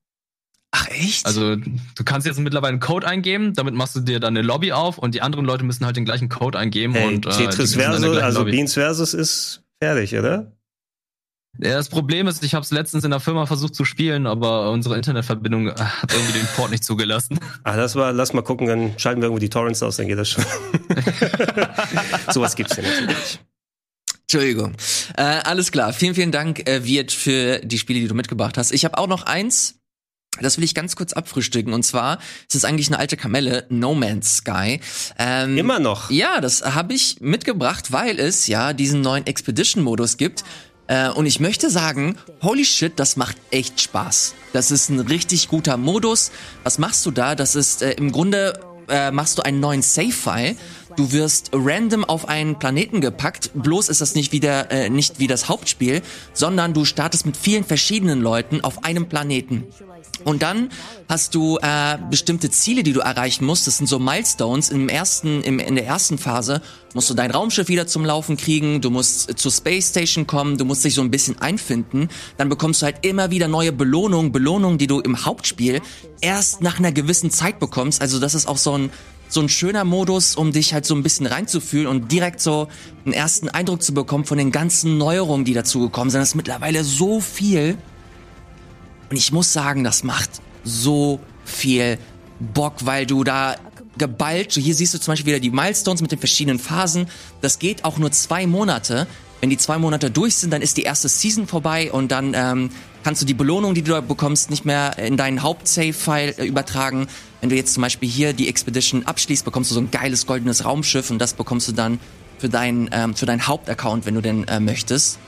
Ach echt? Also du kannst jetzt mittlerweile einen Code eingeben, damit machst du dir dann eine Lobby auf und die anderen Leute müssen halt den gleichen Code eingeben Hey, und äh, Tetris Versus, also Lobby. Beans Versus ist fertig, oder? Ja, das Problem ist, ich habe es letztens in der Firma versucht zu spielen, aber unsere Internetverbindung äh, hat irgendwie den Port nicht zugelassen. Ah, das war, lass mal gucken, dann schalten wir irgendwo die Torrents aus, dann geht das schon. Sowas gibt's ja natürlich. Entschuldigung. Äh, alles klar. Vielen, vielen Dank, äh, Wirt, für die Spiele, die du mitgebracht hast. Ich habe auch noch eins. Das will ich ganz kurz abfrühstücken. Und zwar ist es eigentlich eine alte Kamelle, No Man's Sky. Ähm, Immer noch. Ja, das habe ich mitgebracht, weil es ja diesen neuen Expedition-Modus gibt. Äh, und ich möchte sagen, holy shit, das macht echt Spaß. Das ist ein richtig guter Modus. Was machst du da? Das ist äh, im Grunde äh, machst du einen neuen Save-File. Du wirst random auf einen Planeten gepackt. Bloß ist das nicht wieder äh, nicht wie das Hauptspiel, sondern du startest mit vielen verschiedenen Leuten auf einem Planeten. Und dann hast du äh, bestimmte Ziele, die du erreichen musst. Das sind so Milestones. Im ersten, im, in der ersten Phase musst du dein Raumschiff wieder zum Laufen kriegen. Du musst zur Space Station kommen. Du musst dich so ein bisschen einfinden. Dann bekommst du halt immer wieder neue Belohnungen. Belohnungen, die du im Hauptspiel erst nach einer gewissen Zeit bekommst. Also das ist auch so ein so ein schöner Modus, um dich halt so ein bisschen reinzufühlen und direkt so einen ersten Eindruck zu bekommen von den ganzen Neuerungen, die dazu gekommen sind. Das ist mittlerweile so viel. Und ich muss sagen, das macht so viel Bock, weil du da geballt, hier siehst du zum Beispiel wieder die Milestones mit den verschiedenen Phasen. Das geht auch nur zwei Monate. Wenn die zwei Monate durch sind, dann ist die erste Season vorbei und dann ähm, kannst du die Belohnung, die du da bekommst, nicht mehr in deinen Haupt-Save-File äh, übertragen. Wenn du jetzt zum Beispiel hier die Expedition abschließt, bekommst du so ein geiles goldenes Raumschiff und das bekommst du dann für deinen ähm, für deinen Hauptaccount, wenn du denn äh, möchtest.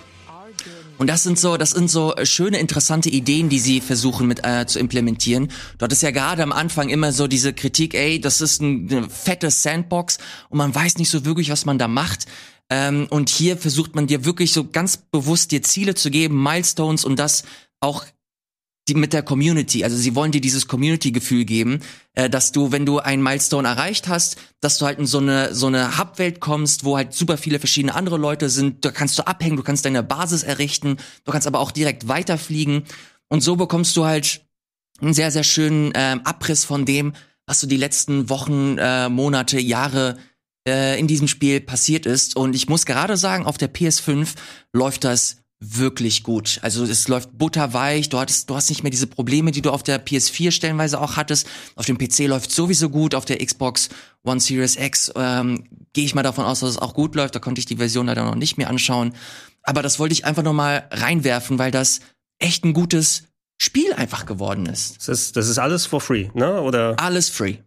Und das sind so, das sind so schöne, interessante Ideen, die sie versuchen mit äh, zu implementieren. Dort ist ja gerade am Anfang immer so diese Kritik, ey, das ist ein, eine fette Sandbox und man weiß nicht so wirklich, was man da macht. Ähm, und hier versucht man dir wirklich so ganz bewusst dir Ziele zu geben, Milestones und das auch die mit der Community. Also sie wollen dir dieses Community-Gefühl geben, äh, dass du, wenn du einen Milestone erreicht hast, dass du halt in so eine so eine Hub-Welt kommst, wo halt super viele verschiedene andere Leute sind. Da kannst du abhängen, du kannst deine Basis errichten, du kannst aber auch direkt weiterfliegen und so bekommst du halt einen sehr sehr schönen ähm, Abriss von dem, was so die letzten Wochen, äh, Monate, Jahre äh, in diesem Spiel passiert ist. Und ich muss gerade sagen, auf der PS5 läuft das wirklich gut. Also es läuft butterweich, du, hattest, du hast nicht mehr diese Probleme, die du auf der PS4 stellenweise auch hattest. Auf dem PC läuft sowieso gut, auf der Xbox One Series X ähm, gehe ich mal davon aus, dass es auch gut läuft. Da konnte ich die Version leider noch nicht mehr anschauen. Aber das wollte ich einfach noch mal reinwerfen, weil das echt ein gutes Spiel einfach geworden ist. Das ist, das ist alles for free, ne? Oder? Alles free.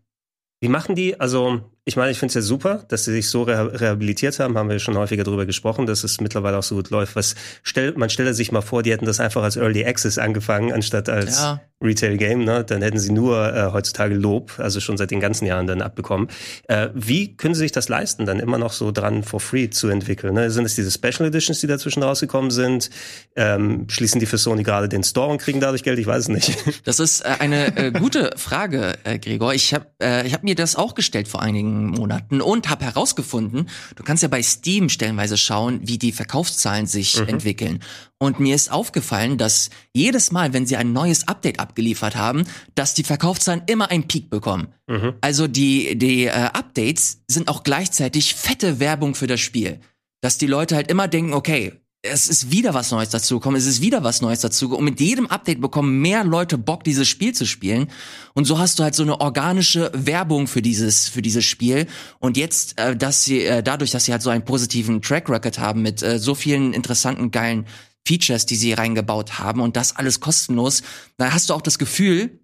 Wie machen die? Also ich meine, ich finde es ja super, dass sie sich so re rehabilitiert haben, haben wir schon häufiger darüber gesprochen, dass es mittlerweile auch so gut läuft. Was stell, man stelle sich mal vor, die hätten das einfach als Early Access angefangen, anstatt als ja. Retail Game, ne? Dann hätten sie nur äh, heutzutage Lob, also schon seit den ganzen Jahren dann abbekommen. Äh, wie können sie sich das leisten, dann immer noch so dran for free zu entwickeln? Ne? Sind es diese Special Editions, die dazwischen rausgekommen sind? Ähm, schließen die für Sony gerade den Store und kriegen dadurch Geld? Ich weiß es nicht. Das ist äh, eine äh, gute Frage, äh, Gregor. Ich habe äh, ich hab mir das auch gestellt vor einigen Monaten und habe herausgefunden, du kannst ja bei Steam stellenweise schauen, wie die Verkaufszahlen sich mhm. entwickeln. Und mir ist aufgefallen, dass jedes Mal, wenn sie ein neues Update abgeliefert haben, dass die Verkaufszahlen immer einen Peak bekommen. Mhm. Also die, die äh, Updates sind auch gleichzeitig fette Werbung für das Spiel. Dass die Leute halt immer denken, okay, es ist wieder was Neues dazugekommen, es ist wieder was Neues dazugekommen. Und mit jedem Update bekommen mehr Leute Bock, dieses Spiel zu spielen. Und so hast du halt so eine organische Werbung für dieses, für dieses Spiel. Und jetzt, äh, dass sie, äh, dadurch, dass sie halt so einen positiven Track Record haben mit äh, so vielen interessanten, geilen Features, die sie reingebaut haben und das alles kostenlos, da hast du auch das Gefühl,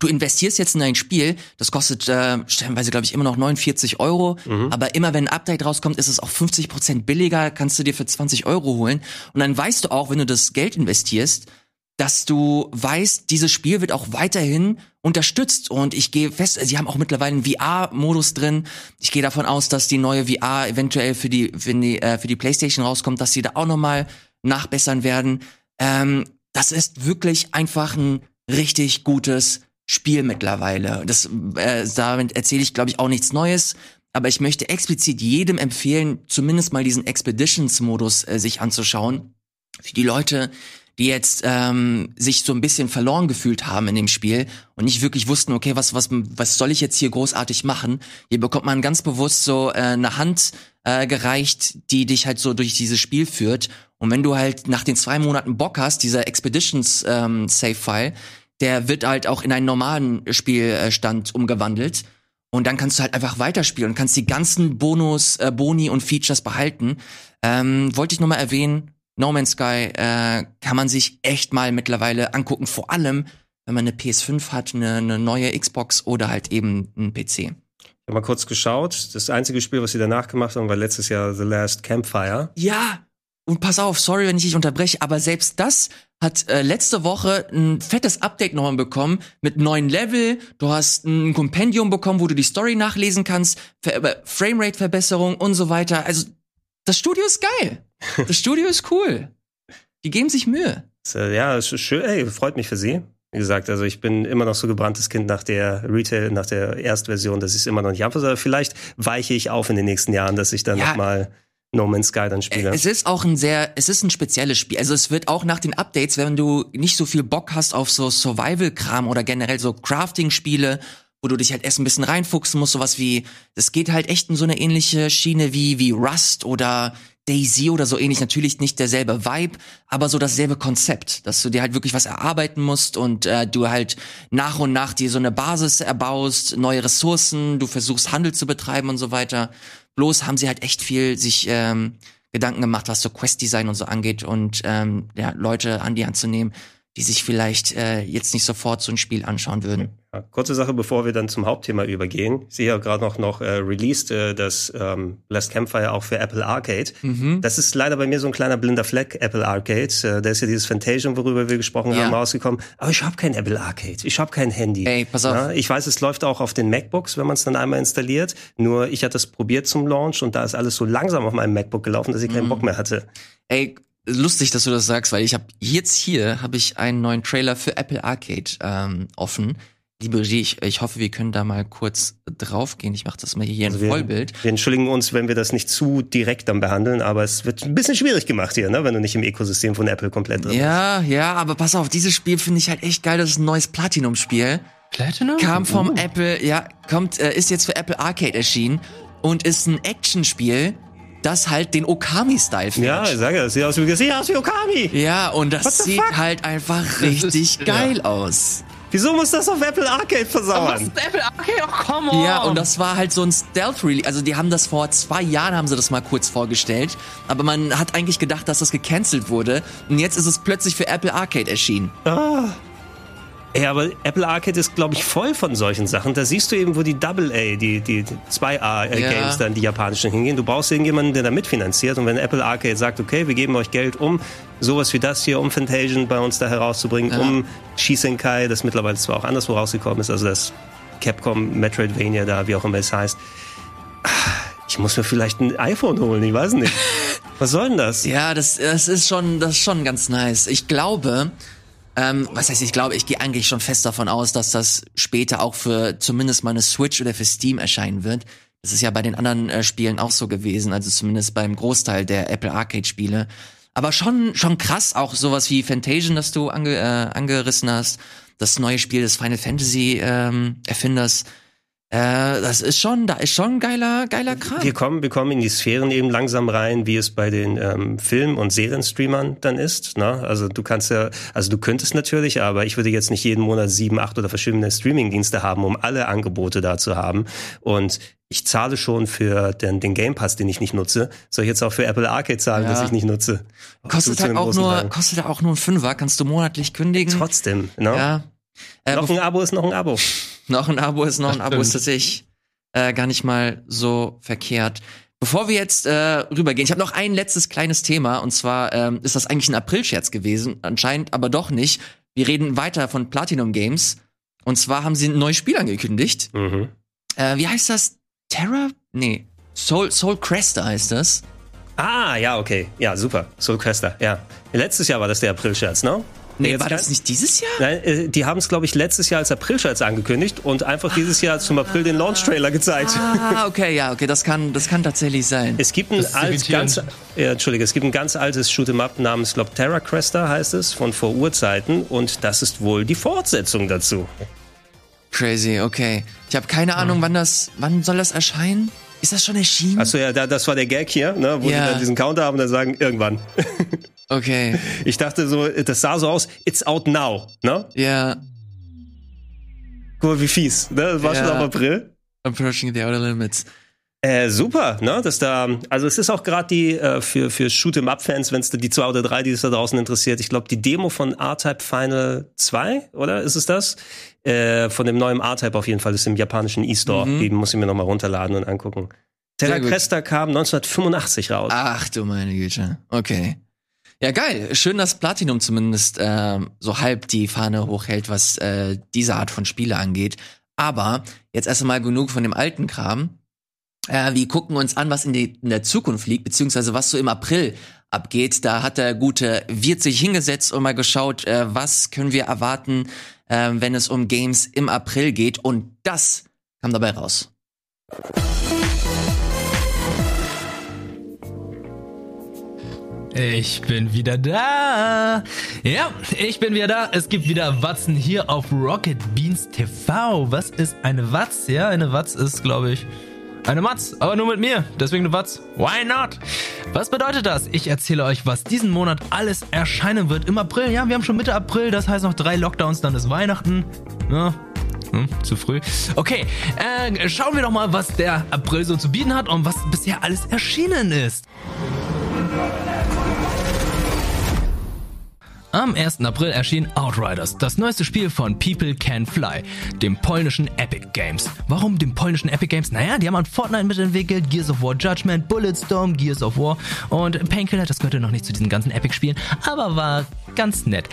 du investierst jetzt in ein Spiel, das kostet äh, stellenweise, glaube ich, immer noch 49 Euro, mhm. aber immer wenn ein Update rauskommt, ist es auch 50 Prozent billiger, kannst du dir für 20 Euro holen. Und dann weißt du auch, wenn du das Geld investierst, dass du weißt, dieses Spiel wird auch weiterhin unterstützt. Und ich gehe fest, sie haben auch mittlerweile einen VR-Modus drin. Ich gehe davon aus, dass die neue VR eventuell für die, wenn die, äh, für die PlayStation rauskommt, dass sie da auch nochmal nachbessern werden. Ähm, das ist wirklich einfach ein richtig gutes Spiel mittlerweile. Das, äh, damit erzähle ich, glaube ich, auch nichts Neues. Aber ich möchte explizit jedem empfehlen, zumindest mal diesen Expeditions-Modus äh, sich anzuschauen. Für die Leute, die jetzt ähm, sich so ein bisschen verloren gefühlt haben in dem Spiel und nicht wirklich wussten, okay, was was was soll ich jetzt hier großartig machen? Hier bekommt man ganz bewusst so äh, eine Hand äh, gereicht, die dich halt so durch dieses Spiel führt. Und wenn du halt nach den zwei Monaten Bock hast, dieser Expeditions ähm, der wird halt auch in einen normalen Spielstand umgewandelt. Und dann kannst du halt einfach weiterspielen und kannst die ganzen Bonus, äh, Boni und Features behalten. Ähm, wollte ich nur mal erwähnen, No Man's Sky äh, kann man sich echt mal mittlerweile angucken, vor allem wenn man eine PS5 hat, eine, eine neue Xbox oder halt eben einen PC. Ich habe mal kurz geschaut. Das einzige Spiel, was sie danach gemacht haben, war letztes Jahr The Last Campfire. Ja, und pass auf, sorry, wenn ich dich unterbreche, aber selbst das hat äh, letzte Woche ein fettes Update nochmal bekommen mit neuen Level. Du hast ein Kompendium bekommen, wo du die Story nachlesen kannst, Ver Framerate-Verbesserung und so weiter. Also das Studio ist geil. Das Studio ist cool. Die geben sich Mühe. Ja, ist schön. Ey, freut mich für Sie. Wie gesagt, also ich bin immer noch so gebranntes Kind nach der Retail, nach der Erstversion, dass ich es immer noch nicht habe. Aber vielleicht weiche ich auf in den nächsten Jahren, dass ich dann Ja. noch mal No Man's Sky dann spiele. Es ist auch ein sehr, es ist ein spezielles Spiel. Also es wird auch nach den Updates, wenn du nicht so viel Bock hast auf so Survival-Kram oder generell so Crafting-Spiele, wo du dich halt erst ein bisschen reinfuchsen musst, sowas wie, das geht halt echt in so eine ähnliche Schiene wie, wie Rust oder Daisy oder so ähnlich. Natürlich nicht derselbe Vibe, aber so dasselbe Konzept, dass du dir halt wirklich was erarbeiten musst und äh, du halt nach und nach dir so eine Basis erbaust, neue Ressourcen, du versuchst Handel zu betreiben und so weiter. Bloß haben sie halt echt viel sich ähm, Gedanken gemacht, was so Quest-Design und so angeht und ähm, ja, Leute an die Hand zu nehmen, die sich vielleicht äh, jetzt nicht sofort so ein Spiel anschauen würden. Ja, kurze Sache, bevor wir dann zum Hauptthema übergehen. Ich sehe ja gerade noch, noch äh, released äh, das ähm, Last Campfire auch für Apple Arcade. Mhm. Das ist leider bei mir so ein kleiner blinder Fleck, Apple Arcade. Äh, da ist ja dieses Fantasia, worüber wir gesprochen Ja. haben, rausgekommen. Aber ich habe kein Apple Arcade. Ich habe kein Handy. Ey, pass auf. Ja, ich weiß, es läuft auch auf den MacBooks, wenn man es dann einmal installiert. Nur ich hatte das probiert zum Launch und da ist alles so langsam auf meinem MacBook gelaufen, dass ich Mhm. keinen Bock mehr hatte. Ey, lustig, dass du das sagst, weil ich habe jetzt hier habe ich einen neuen Trailer für Apple Arcade ähm, offen. Liebe Regie, ich, ich hoffe, wir können da mal kurz draufgehen. Ich mache das mal hier Also in wir- Vollbild. Wir entschuldigen uns, wenn wir das nicht zu direkt dann behandeln, aber es wird ein bisschen schwierig gemacht hier, ne, wenn du nicht im Ökosystem von Apple komplett drin bist. Ja, ja, aber pass auf, dieses Spiel finde ich halt echt geil. Das ist ein neues Platinum-Spiel. Platinum? Kam vom Uh. Apple, ja, kommt, äh, ist jetzt für Apple Arcade erschienen und ist ein Actionspiel, das halt den Okami-Style fährt. Ja, ich sage ja, das sieht aus wie, das sieht aus wie Okami. Ja, und das sieht fuck? halt einfach ist- richtig ja. geil aus. Wieso muss das auf Apple Arcade Aber was versauern? ist Apple Arcade? Oh, come on! Ja, und das war halt so ein Stealth-Release. Also die haben das vor zwei Jahren, haben sie das mal kurz vorgestellt. Aber man hat eigentlich gedacht, dass das gecancelt wurde. Und jetzt ist es plötzlich für Apple Arcade erschienen. Ja, aber Apple Arcade ist, glaube ich, voll von solchen Sachen. Da siehst du eben, wo die AA, die, die 2A-Games Ja. dann, die japanischen hingehen. Du brauchst irgendjemanden, der da mitfinanziert. Und wenn Apple Arcade sagt, okay, wir geben euch Geld, um sowas wie das hier, um Fantasian bei uns da herauszubringen, Ja. um Shisenkai, das mittlerweile zwar auch anderswo rausgekommen ist, also das Capcom Metroidvania da, wie auch immer es heißt. Ich muss mir vielleicht ein iPhone holen, ich weiß nicht. Was soll denn das? Ja, das, das ist schon, das ist schon ganz nice. Ich glaube, ähm, was heißt, ich glaube, ich gehe eigentlich schon fest davon aus, dass das später auch für zumindest mal eine Switch oder für Steam erscheinen wird. Das ist ja bei den anderen äh, Spielen auch so gewesen, also zumindest beim Großteil der Apple Arcade Spiele. Aber schon, schon krass, auch sowas wie Fantasian, das du ange, äh, angerissen hast, das neue Spiel des Final Fantasy ähm, Erfinders. Äh, das ist schon, da ist schon geiler, geiler Kram. Wir kommen, wir kommen in die Sphären eben langsam rein, wie es bei den ähm, Film- und Serienstreamern dann ist. Ne? Also du kannst ja, also du könntest natürlich, aber ich würde jetzt nicht jeden Monat sieben, acht oder verschiedene Streamingdienste haben, um alle Angebote da zu haben. Und ich zahle schon für den, den Game Pass, den ich nicht nutze. Soll ich jetzt auch für Apple Arcade zahlen, Ja. das ich nicht nutze? Kostet Zu halt auch nur, Teil. kostet halt auch nur ein Fünfer, kannst du monatlich kündigen. Trotzdem, ne? Ja. Äh, Noch ein Abo ist noch ein Abo. Noch ein Abo ist noch ein Abo, ist tatsächlich äh, gar nicht mal so verkehrt. Bevor wir jetzt äh, rübergehen, ich habe noch ein letztes kleines Thema und zwar ähm, ist das eigentlich ein Aprilscherz gewesen, anscheinend aber doch nicht. Wir reden weiter von Platinum Games und zwar haben sie ein neues Spiel angekündigt. Mhm. Äh, wie heißt das? Terra? Nee, Soul Soul Cresta heißt das. Ah, ja, okay. Ja, super. Soul Cresta, ja. Letztes Jahr war das der April-Scherz, ne? Nee, war das nicht dieses Jahr? Nein, äh, die haben es, glaube ich, letztes Jahr als April-Scherz angekündigt und einfach dieses Jahr zum April den Launch-Trailer gezeigt. Ah, okay, ja, okay, das kann, das kann tatsächlich sein. Es gibt ein alt, ganz, ja, Entschuldige, es gibt ein ganz altes Shoot'em Up namens, glaub, Terra Cresta heißt es, von vor Urzeiten und das ist wohl die Fortsetzung dazu. Crazy, okay. Ich habe keine Ahnung, wann das, wann soll das erscheinen? Ist das schon erschienen? Achso, ja, da, das war der Gag hier, ne, wo Ja. die dann diesen Counter haben und dann sagen, irgendwann. Okay, Ich dachte so, das sah so aus, it's out now, ne? ja. Guck mal, wie fies, ne? Das war Ja. schon am April. Approaching the outer limits. Äh, super, ne? Dass da, also es ist auch gerade die äh, für für Shoot'em Up Fans, wenn es die zwei oder drei, die es da draußen interessiert. Ich glaube, die Demo von R-Type Final 2, oder ist es das? Äh, von dem neuen R-Type auf jeden Fall, ist im japanischen E-Store. Mhm. Die muss ich mir nochmal runterladen und angucken. Terra. Cresta kam 1985 raus. Ach du meine Güte. Okay. Ja, geil. Schön, dass Platinum zumindest ähm, so halb die Fahne hochhält, was äh, diese Art von Spiele angeht. Aber jetzt erst einmal genug von dem alten Kram. Äh, wir gucken uns an, was in, die, in der Zukunft liegt, beziehungsweise was so im April abgeht. Da hat der gute Wirt sich hingesetzt und mal geschaut, äh, was können wir erwarten, äh, wenn es um Games im April geht. Und das kam dabei raus. Ich bin wieder da. Ja, ich bin wieder da. Es gibt wieder Watzen hier auf Rocket Beans TV. Was ist eine Watz? Ja, eine Watz ist, glaube ich, eine Matz, aber nur mit mir. Deswegen eine Watz. Why not? Was bedeutet das? Ich erzähle euch, was diesen Monat alles erscheinen wird im April. Ja, wir haben schon Mitte April, das heißt noch drei Lockdowns, dann ist Weihnachten. Ja, hm, zu früh. Okay, äh, schauen wir doch mal, was der April so zu bieten hat und was bisher alles erschienen ist. Am 1. April erschien Outriders, das neueste Spiel von People Can Fly, dem polnischen Epic Games. Warum dem polnischen Epic Games? Naja, die haben an Fortnite mitentwickelt, Gears of War Judgment, Bulletstorm, Gears of War und Painkiller, das gehörte noch nicht zu diesen ganzen Epic-Spielen, aber war ganz nett.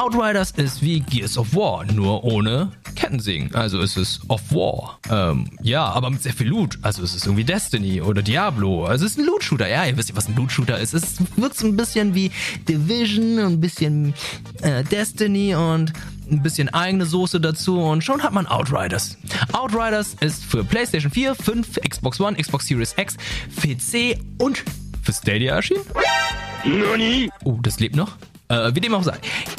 Outriders ist wie Gears of War, nur ohne Kettensägen. Also es ist of War. Ähm, ja, aber mit sehr viel Loot. Also es ist irgendwie Destiny oder Diablo. Also es ist ein Loot-Shooter. Ja, ihr wisst ja, was ein Loot-Shooter ist. Es wirkt so ein bisschen wie Division, ein bisschen äh, Destiny und ein bisschen eigene Soße dazu und schon hat man Outriders. Outriders ist für PlayStation 4, 5, Xbox One, Xbox Series X, PC und für Stadia erschienen. Oh, das lebt noch. Äh, wie dem auch sei.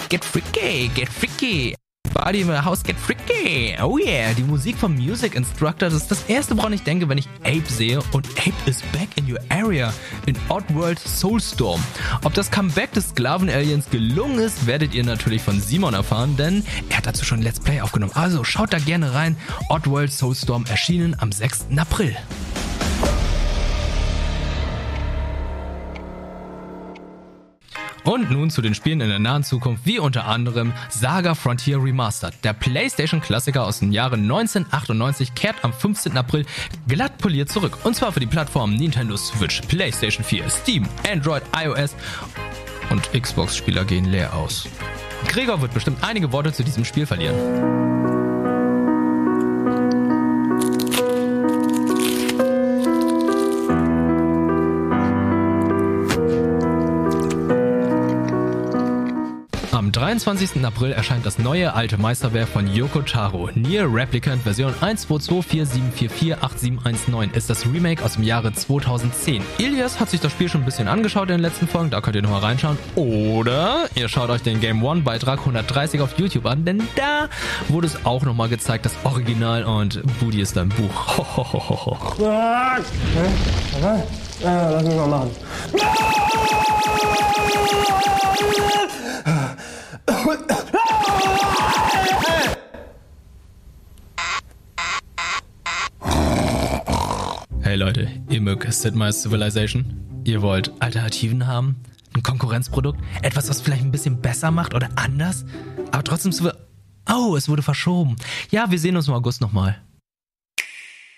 Get freaky, get freaky. Party in my house, get freaky. Oh yeah, die Musik vom Music Instructor, das ist das erste, woran ich denke, wenn ich Ape sehe. Und Ape is back in your area in Oddworld Soulstorm. Ob das Comeback des Sklaven-Aliens gelungen ist, werdet ihr natürlich von Simon erfahren, denn er hat dazu schon ein Let's Play aufgenommen. Also schaut da gerne rein. Oddworld Soulstorm erschienen am 6. April. Und nun zu den Spielen in der nahen Zukunft, wie unter anderem Saga Frontier Remastered. Der PlayStation-Klassiker aus dem Jahre 1998 kehrt am 15. April glatt poliert zurück. Und zwar für die Plattformen Nintendo Switch, PlayStation 4, Steam, Android, iOS und Xbox-Spieler gehen leer aus. Gregor wird bestimmt einige Worte zu diesem Spiel verlieren. Am 23. April erscheint das neue alte Meisterwerk von Yoko Taro. Nier Replicant Version 12247448719 ist das Remake aus dem Jahre 2010. Ilias hat sich das Spiel schon ein bisschen angeschaut in den letzten Folgen, da könnt ihr nochmal reinschauen. Oder ihr schaut euch den Game One Beitrag 130 auf YouTube an, denn da wurde es auch nochmal gezeigt, das Original und Booty ist ein Buch. Hohohoho. Lass mich mal machen. Hey Leute, ihr mögt Sid Meier's Civilization? Ihr wollt Alternativen haben? Ein Konkurrenzprodukt? Etwas, was vielleicht ein bisschen besser macht oder anders? Aber trotzdem... Oh, es wurde verschoben. Ja, wir sehen uns im August nochmal.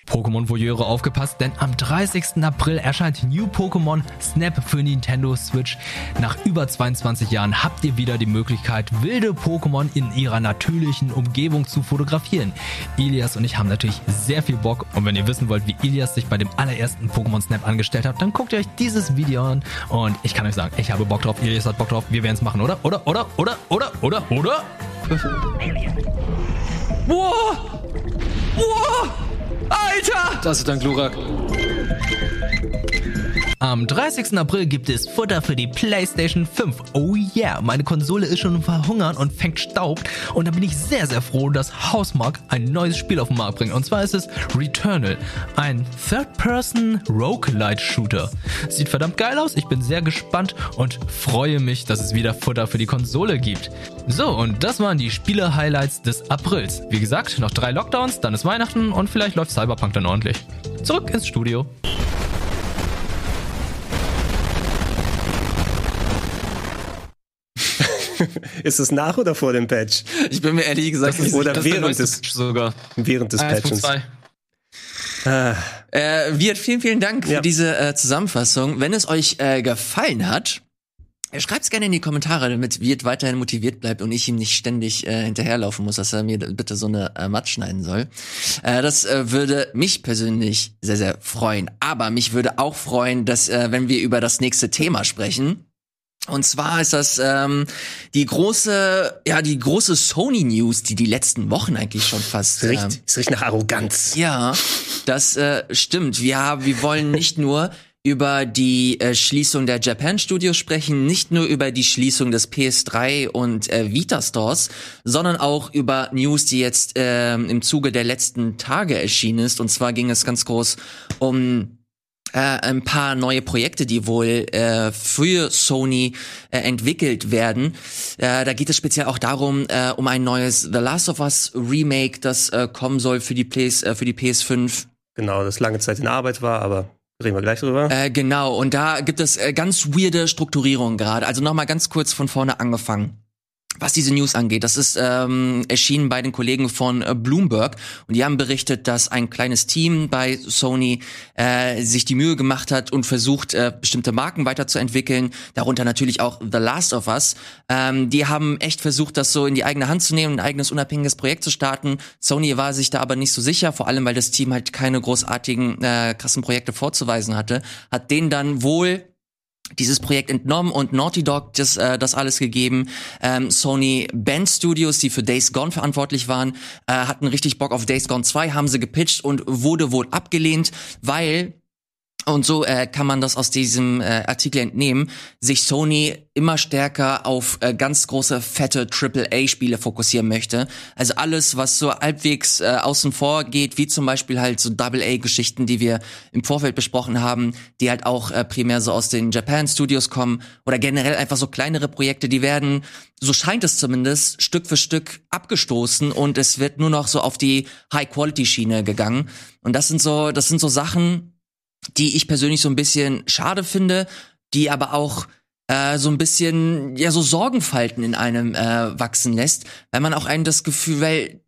Pokémon Voyeure aufgepasst, denn am 30. April erscheint New Pokémon Snap für Nintendo Switch. Nach über 22 Jahren habt ihr wieder die Möglichkeit, wilde Pokémon in ihrer natürlichen Umgebung zu fotografieren. Ilias und ich haben natürlich sehr viel Bock und wenn ihr wissen wollt, wie Ilias sich bei dem allerersten Pokémon Snap angestellt hat, dann guckt ihr euch dieses Video an und ich kann euch sagen, ich habe Bock drauf, Ilias hat Bock drauf, wir werden es machen, oder? Oder, oder, oder, oder, oder, oder? Wow! Wow! Alter! Das ist ein Glurak. Am 30. April gibt es Futter für die PlayStation 5. Oh yeah, meine Konsole ist schon verhungert und fängt Staub. Und da bin ich sehr, sehr froh, dass Housemark ein neues Spiel auf den Markt bringt. Und zwar ist es Returnal, ein Third-Person-Roguelite-Shooter. Sieht verdammt geil aus, ich bin sehr gespannt und freue mich, dass es wieder Futter für die Konsole gibt. So, und das waren die Spiele-Highlights des Aprils. Wie gesagt, noch drei Lockdowns, dann ist Weihnachten und vielleicht läuft Cyberpunk dann ordentlich. Zurück ins Studio. Ist es nach oder vor dem Patch? Ich bin mir ehrlich gesagt nicht Oder Das ist der während des, Patch sogar. während des Patches. 1.2. Ah, Äh, Wirt, vielen, vielen Dank für Ja. diese äh, Zusammenfassung. Wenn es euch äh, gefallen hat, Schreibt's gerne in die Kommentare, damit Wirt weiterhin motiviert bleibt und ich ihm nicht ständig äh, hinterherlaufen muss, dass er mir bitte so eine äh, Matt schneiden soll. Äh, das äh, würde mich persönlich sehr, sehr freuen. Aber mich würde auch freuen, dass, äh, wenn wir über das nächste Thema sprechen, und zwar ist das ähm, die große, ja, die große Sony News, die die letzten Wochen eigentlich schon fast. Es Ähm, riecht, es riecht nach Arroganz. ja, das äh, stimmt. Wir, haben, wir wollen nicht nur über die äh, Schließung der Japan Studios sprechen, nicht nur über die Schließung des PS3 und äh, Vita Stores, sondern auch über News, die jetzt ähm, im Zuge der letzten Tage erschienen ist. Und zwar ging es ganz groß um äh, ein paar neue Projekte, die wohl äh, für Sony äh, entwickelt werden. Äh, da geht es speziell auch darum, äh, um ein neues The Last of Us Remake, das äh, kommen soll für die, PS, äh, für die PS5. Genau, das lange Zeit in Arbeit war, aber reden wir gleich drüber. Äh, genau, und da gibt es äh, ganz weirde Strukturierungen gerade. Also nochmal ganz kurz von vorne angefangen. Was diese News angeht, das ist ähm, erschienen bei den Kollegen von äh, Bloomberg und die haben berichtet, dass ein kleines Team bei Sony äh, sich die Mühe gemacht hat und versucht, äh, bestimmte Marken weiterzuentwickeln, darunter natürlich auch The Last of Us. Ähm, die haben echt versucht, das so in die eigene Hand zu nehmen, ein eigenes unabhängiges Projekt zu starten. Sony war sich da aber nicht so sicher, vor allem weil das Team halt keine großartigen, äh, krassen Projekte vorzuweisen hatte, hat denen dann wohl dieses Projekt entnommen und Naughty Dog das, äh, das alles gegeben. Ähm, Sony Band Studios, die für Days Gone verantwortlich waren, äh, hatten richtig Bock auf Days Gone 2, haben sie gepitcht und wurde wohl abgelehnt, weil und so äh, kann man das aus diesem äh, Artikel entnehmen, sich Sony immer stärker auf äh, ganz große, fette AAA-Spiele fokussieren möchte. Also alles, was so halbwegs äh, außen vor geht, wie zum Beispiel halt so AA-Geschichten, die wir im Vorfeld besprochen haben, die halt auch äh, primär so aus den Japan-Studios kommen oder generell einfach so kleinere Projekte, die werden, so scheint es zumindest, Stück für Stück abgestoßen und es wird nur noch so auf die High-Quality-Schiene gegangen. Und das sind so, das sind so Sachen, die ich persönlich so ein bisschen schade finde, die aber auch äh, so ein bisschen ja so Sorgenfalten in einem äh, wachsen lässt, weil man auch einem das Gefühl, weil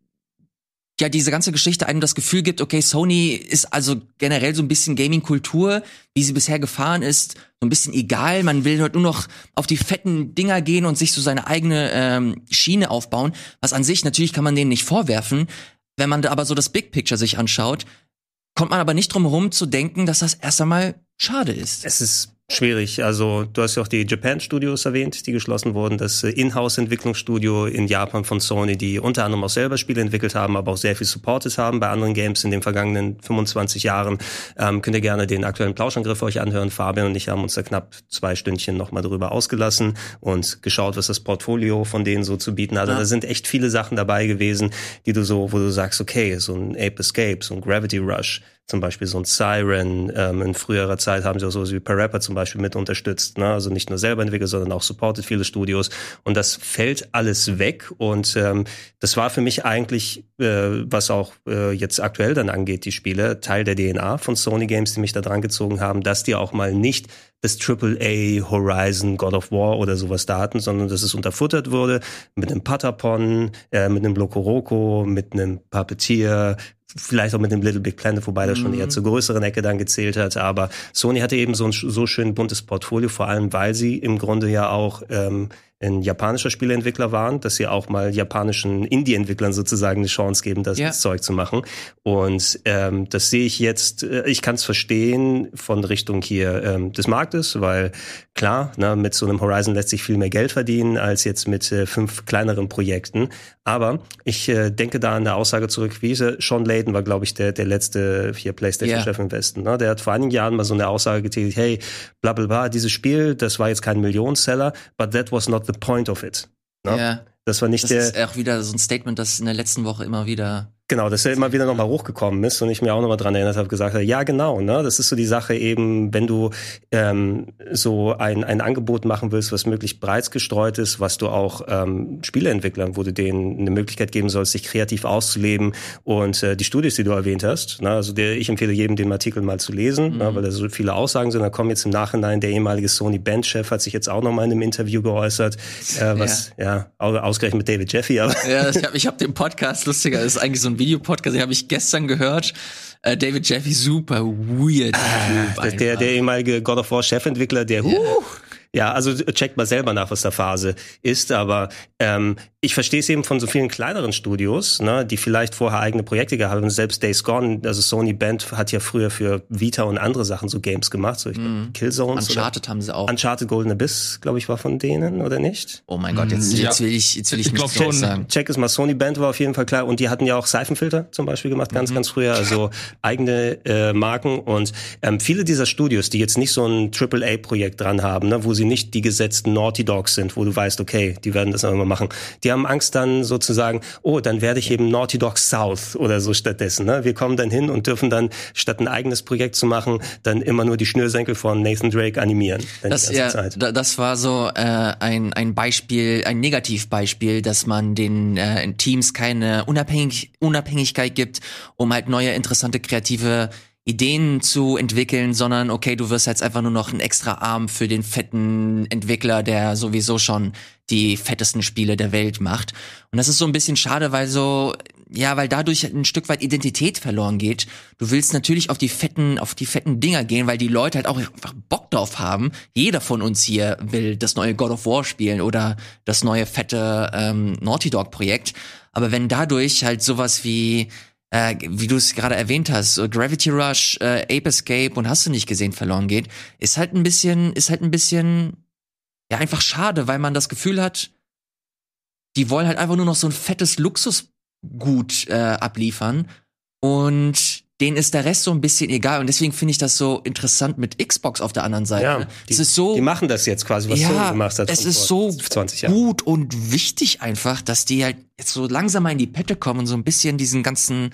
ja diese ganze Geschichte einem das Gefühl gibt, okay, Sony ist also generell so ein bisschen Gaming-Kultur, wie sie bisher gefahren ist, so ein bisschen egal. Man will halt nur noch auf die fetten Dinger gehen und sich so seine eigene ähm, Schiene aufbauen. Was an sich natürlich kann man denen nicht vorwerfen. Wenn man da aber so das Big Picture sich anschaut, kommt man aber nicht drum herum zu denken, dass das erst einmal schade ist. Es ist schwierig. Also du hast ja auch die Japan Studios erwähnt, die geschlossen wurden. Das äh, Inhouse-Entwicklungsstudio in Japan von Sony, die unter anderem auch selber Spiele entwickelt haben, aber auch sehr viel supported haben bei anderen Games in den vergangenen 25 Jahren. Ähm, könnt ihr gerne den aktuellen Plauschangriff euch anhören. Fabian und ich haben uns da knapp zwei Stündchen nochmal drüber ausgelassen und geschaut, was das Portfolio von denen so zu bieten hat. Ja. Da sind echt viele Sachen dabei gewesen, die du so, wo du sagst, okay, so ein Ape Escape, so ein Gravity Rush, zum Beispiel so ein Siren. Ähm, in früherer Zeit haben sie auch sowas wie Parappa zum Beispiel mit unterstützt. Ne? Also nicht nur selber entwickelt, sondern auch supported viele Studios. Und das fällt alles weg. Und ähm, das war für mich eigentlich, äh, was auch äh, jetzt aktuell dann angeht, die Spiele, Teil der DNA von Sony Games, die mich da dran gezogen haben, dass die auch mal nicht das AAA Horizon God of War oder sowas da hatten, sondern dass es unterfuttert wurde mit einem Patapon, äh, mit einem Lokoroko, mit einem Puppeteer, vielleicht auch mit dem Little Big Planet, wobei das schon eher zur größeren Ecke dann gezählt hat. Aber Sony hatte eben so ein so schön buntes Portfolio, vor allem weil sie im Grunde ja auch ähm, ein japanischer Spieleentwickler waren, dass sie auch mal japanischen Indie-Entwicklern sozusagen eine Chance geben, das, das Zeug zu machen. Und ähm, das sehe ich jetzt, äh, ich kann es verstehen von Richtung hier ähm, des Marktes, weil klar, ne, mit so einem Horizon lässt sich viel mehr Geld verdienen als jetzt mit äh, fünf kleineren Projekten. Aber ich äh, denke da an eine Aussage zurück, wie er? Sean Layden war, glaube ich, der, der letzte hier PlayStation-Chef im Westen. Ne? Der hat vor einigen Jahren mal so eine Aussage getätigt, hey, bla bla bla, dieses Spiel, das war jetzt kein Millionenseller, but that was not the point of it. Ne? Ja, Das war nicht das der, ist auch wieder so ein Statement, das in der letzten Woche immer wieder Genau, dass er immer wieder nochmal hochgekommen ist und ich mir auch nochmal dran erinnert habe, gesagt habe, ja genau, ne, das ist so die Sache eben, wenn du ähm, so ein, ein Angebot machen willst, was möglichst breit gestreut ist, was du auch ähm, Spieleentwicklern, wo du denen eine Möglichkeit geben sollst, sich kreativ auszuleben und äh, die Studios, die du erwähnt hast, ne, also der, ich empfehle jedem, den Artikel mal zu lesen, ne, weil da so viele Aussagen sind, da kommen jetzt im Nachhinein, der ehemalige Sony Bandchef hat sich jetzt auch nochmal in einem Interview geäußert, äh, was, ja, au- ausgerechnet mit David Jeffy, aber Ja, ich habe ich hab den Podcast, lustiger, ist eigentlich so ein Videopodcast, den habe ich gestern gehört. Äh, David Jeffy, super weird Typ Der, der, ehemalige God of War Chefentwickler, der, huh, Ja, also checkt mal selber nach, was da Phase ist. Aber ähm, ich verstehe es eben von so vielen kleineren Studios, ne, die vielleicht vorher eigene Projekte gehabt haben. Selbst Days Gone, also Sony Band hat ja früher für Vita und andere Sachen so Games gemacht. So ich mm. Killzones. Uncharted oder, haben sie auch. Uncharted Golden Abyss, glaube ich, war von denen, oder nicht? Oh mein Gott, jetzt, jetzt will ich, jetzt will ich, ich nicht schon sagen. Check es mal, Sony Band war auf jeden Fall klar. Und die hatten ja auch Seifenfilter zum Beispiel gemacht, ganz, mhm. ganz früher. Also eigene äh, Marken. Und ähm, viele dieser Studios, die jetzt nicht so ein AAA-Projekt dran haben, ne, wo sie nicht die gesetzten Naughty Dogs sind, wo du weißt, okay, die werden das immer machen. Die haben Angst dann sozusagen, oh, dann werde ich eben Naughty Dog South oder so stattdessen. Ne? Wir kommen dann hin und dürfen dann, statt ein eigenes Projekt zu machen, dann immer nur die Schnürsenkel von Nathan Drake animieren. Das, ja, das war so äh, ein, ein Beispiel, ein Negativbeispiel, dass man den äh, Teams keine Unabhängig Unabhängigkeit gibt, um halt neue, interessante, kreative Ideen zu entwickeln, sondern okay, du wirst jetzt einfach nur noch ein extra Arm für den fetten Entwickler, der sowieso schon die fettesten Spiele der Welt macht. Und das ist so ein bisschen schade, weil so, ja, weil dadurch ein Stück weit Identität verloren geht. Du willst natürlich auf die fetten, auf die fetten Dinger gehen, weil die Leute halt auch einfach Bock drauf haben. Jeder von uns hier will das neue God of War spielen oder das neue fette ähm, Naughty Dog Projekt. Aber wenn dadurch halt sowas wie äh, wie du es gerade erwähnt hast, Gravity Rush, äh, Ape Escape und hast du nicht gesehen verloren geht, ist halt ein bisschen, ist halt ein bisschen, ja, einfach schade, weil man das Gefühl hat, die wollen halt einfach nur noch so ein fettes Luxusgut äh, abliefern. Und denen ist der Rest so ein bisschen egal und deswegen finde ich das so interessant mit Xbox auf der anderen Seite. Ja, die, es ist so, die machen das jetzt quasi, was ja, Sony gemacht hat. Es ist so gut und wichtig einfach, dass die halt jetzt so langsam mal in die Pette kommen und so ein bisschen diesen ganzen,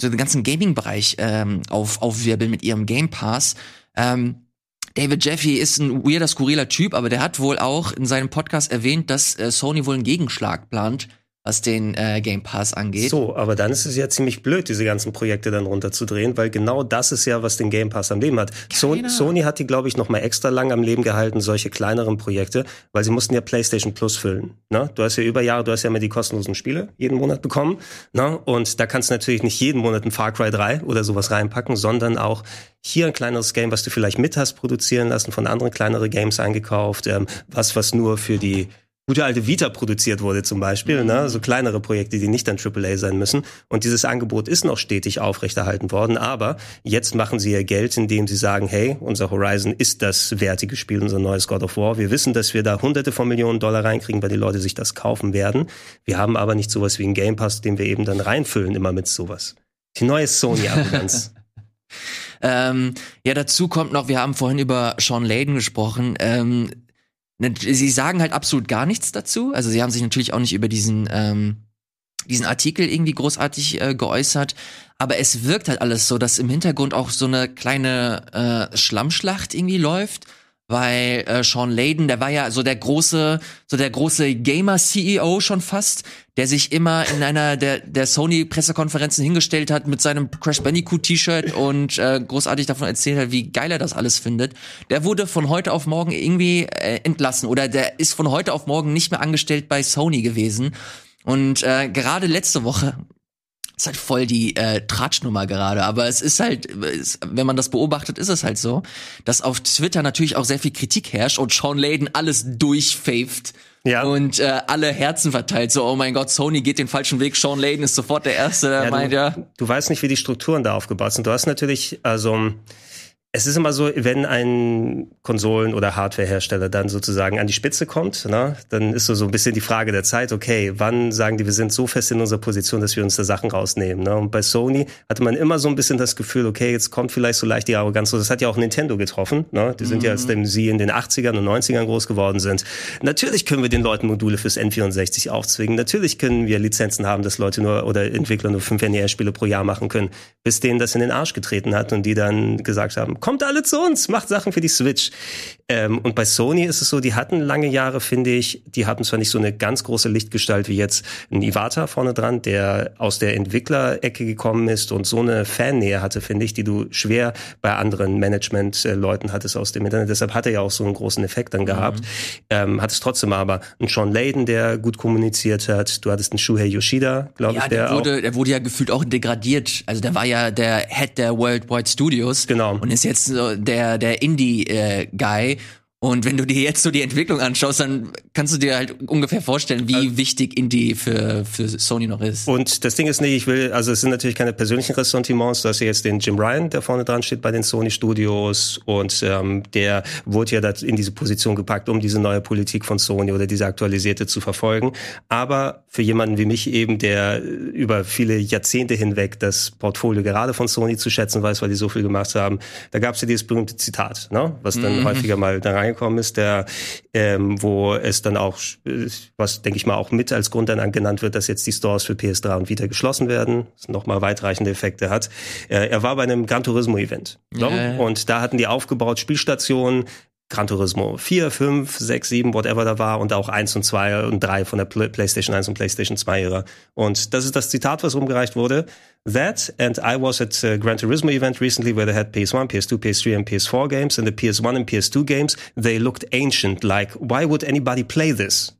so den ganzen Gaming-Bereich ähm, auf, aufwirbeln mit ihrem Game Pass. Ähm, David Jeffy ist ein weirder, skurriler Typ, aber der hat wohl auch in seinem Podcast erwähnt, dass äh, Sony wohl einen Gegenschlag plant was den äh, Game Pass angeht. So, aber dann ist es ja ziemlich blöd, diese ganzen Projekte dann runterzudrehen, weil genau das ist ja, was den Game Pass am Leben hat. So, Sony hat die, glaube ich, noch mal extra lang am Leben gehalten, solche kleineren Projekte, weil sie mussten ja PlayStation Plus füllen. Ne? Du hast ja über Jahre, du hast ja immer die kostenlosen Spiele jeden Monat bekommen. Ne? Und da kannst du natürlich nicht jeden Monat ein Far Cry 3 oder sowas reinpacken, sondern auch hier ein kleineres Game, was du vielleicht mit hast produzieren lassen, von anderen kleinere Games eingekauft, ähm, was, was nur für die gute alte Vita produziert wurde zum Beispiel, ne? so kleinere Projekte, die nicht dann AAA sein müssen. Und dieses Angebot ist noch stetig aufrechterhalten worden, aber jetzt machen sie ihr Geld, indem sie sagen, hey, unser Horizon ist das wertige Spiel, unser neues God of War. Wir wissen, dass wir da hunderte von Millionen Dollar reinkriegen, weil die Leute sich das kaufen werden. Wir haben aber nicht sowas wie einen Game Pass, den wir eben dann reinfüllen, immer mit sowas. Die neue Sony-Arroganz. ähm, ja, dazu kommt noch, wir haben vorhin über Sean Layden gesprochen. Ähm, Ne, sie sagen halt absolut gar nichts dazu. Also sie haben sich natürlich auch nicht über diesen ähm, diesen Artikel irgendwie großartig äh, geäußert, aber es wirkt halt alles so, dass im Hintergrund auch so eine kleine äh, Schlammschlacht irgendwie läuft weil äh, Sean Layden, der war ja so der große, so der große Gamer-CEO schon fast, der sich immer in einer der, der Sony-Pressekonferenzen hingestellt hat mit seinem Crash Bandicoot-T-Shirt und äh, großartig davon erzählt hat, wie geil er das alles findet. Der wurde von heute auf morgen irgendwie äh, entlassen oder der ist von heute auf morgen nicht mehr angestellt bei Sony gewesen. Und äh, gerade letzte Woche ist halt voll die äh, Tratschnummer gerade, aber es ist halt, es, wenn man das beobachtet, ist es halt so, dass auf Twitter natürlich auch sehr viel Kritik herrscht und Sean Layden alles durchfaved ja. und äh, alle Herzen verteilt. So, oh mein Gott, Sony geht den falschen Weg, Sean Layden ist sofort der Erste, der ja, meint, du, ja. Du weißt nicht, wie die Strukturen da aufgebaut sind. Du hast natürlich, also es ist immer so, wenn ein Konsolen- oder Hardwarehersteller dann sozusagen an die Spitze kommt, ne, dann ist so, so ein bisschen die Frage der Zeit, okay, wann sagen die, wir sind so fest in unserer Position, dass wir uns da Sachen rausnehmen. Ne? Und bei Sony hatte man immer so ein bisschen das Gefühl, okay, jetzt kommt vielleicht so leicht die Arroganz. Das hat ja auch Nintendo getroffen. Ne? Die sind mhm. ja, als sie in den 80ern und 90ern groß geworden sind. Natürlich können wir den Leuten Module fürs N64 aufzwingen. Natürlich können wir Lizenzen haben, dass Leute nur oder Entwickler nur fünf NES-Spiele pro Jahr machen können, bis denen das in den Arsch getreten hat und die dann gesagt haben, kommt alle zu uns, macht Sachen für die Switch. Ähm, und bei Sony ist es so, die hatten lange Jahre, finde ich, die hatten zwar nicht so eine ganz große Lichtgestalt wie jetzt ein Iwata vorne dran, der aus der Entwicklerecke gekommen ist und so eine Fannähe hatte, finde ich, die du schwer bei anderen Management-Leuten hattest aus dem Internet. Deshalb hat er ja auch so einen großen Effekt dann gehabt. Mhm. Ähm, hat es trotzdem aber einen Sean Layden, der gut kommuniziert hat. Du hattest einen Shuhei Yoshida, glaube ja, ich, der, der wurde, auch der wurde ja gefühlt auch degradiert. Also der war ja der Head der Worldwide Studios. Genau. Und ist jetzt so der, der Indie-Guy. Und wenn du dir jetzt so die Entwicklung anschaust, dann kannst du dir halt ungefähr vorstellen, wie wichtig Indie für, für Sony noch ist. Und das Ding ist nicht, ich will, also es sind natürlich keine persönlichen Ressentiments. Du hast ja jetzt den Jim Ryan, der vorne dran steht bei den Sony Studios und ähm, der wurde ja in diese Position gepackt, um diese neue Politik von Sony oder diese aktualisierte zu verfolgen. Aber für jemanden wie mich eben, der über viele Jahrzehnte hinweg das Portfolio gerade von Sony zu schätzen weiß, weil die so viel gemacht haben, da gab es ja dieses berühmte Zitat, ne? was dann Mhm. häufiger mal da reingekommen ist, der, ähm, wo es dann auch, was denke ich mal auch mit als Grund dann genannt wird, dass jetzt die Stores für PS3 und Vita geschlossen werden, was nochmal weitreichende Effekte hat. Äh, er war bei einem Gran Turismo Event ja, ja. und da hatten die aufgebaut Spielstationen, Gran Turismo 4, 5, 6, 7, whatever da war und auch 1 und 2 und 3 von der Pl PlayStation 1 und PlayStation 2 Ära. Und das ist das Zitat, was rumgereicht wurde. That and I was at a Gran Turismo event recently where they had PS1, PS2, PS3 and PS4 games and the PS1 and PS2 games, they looked ancient. Like, why would anybody play this?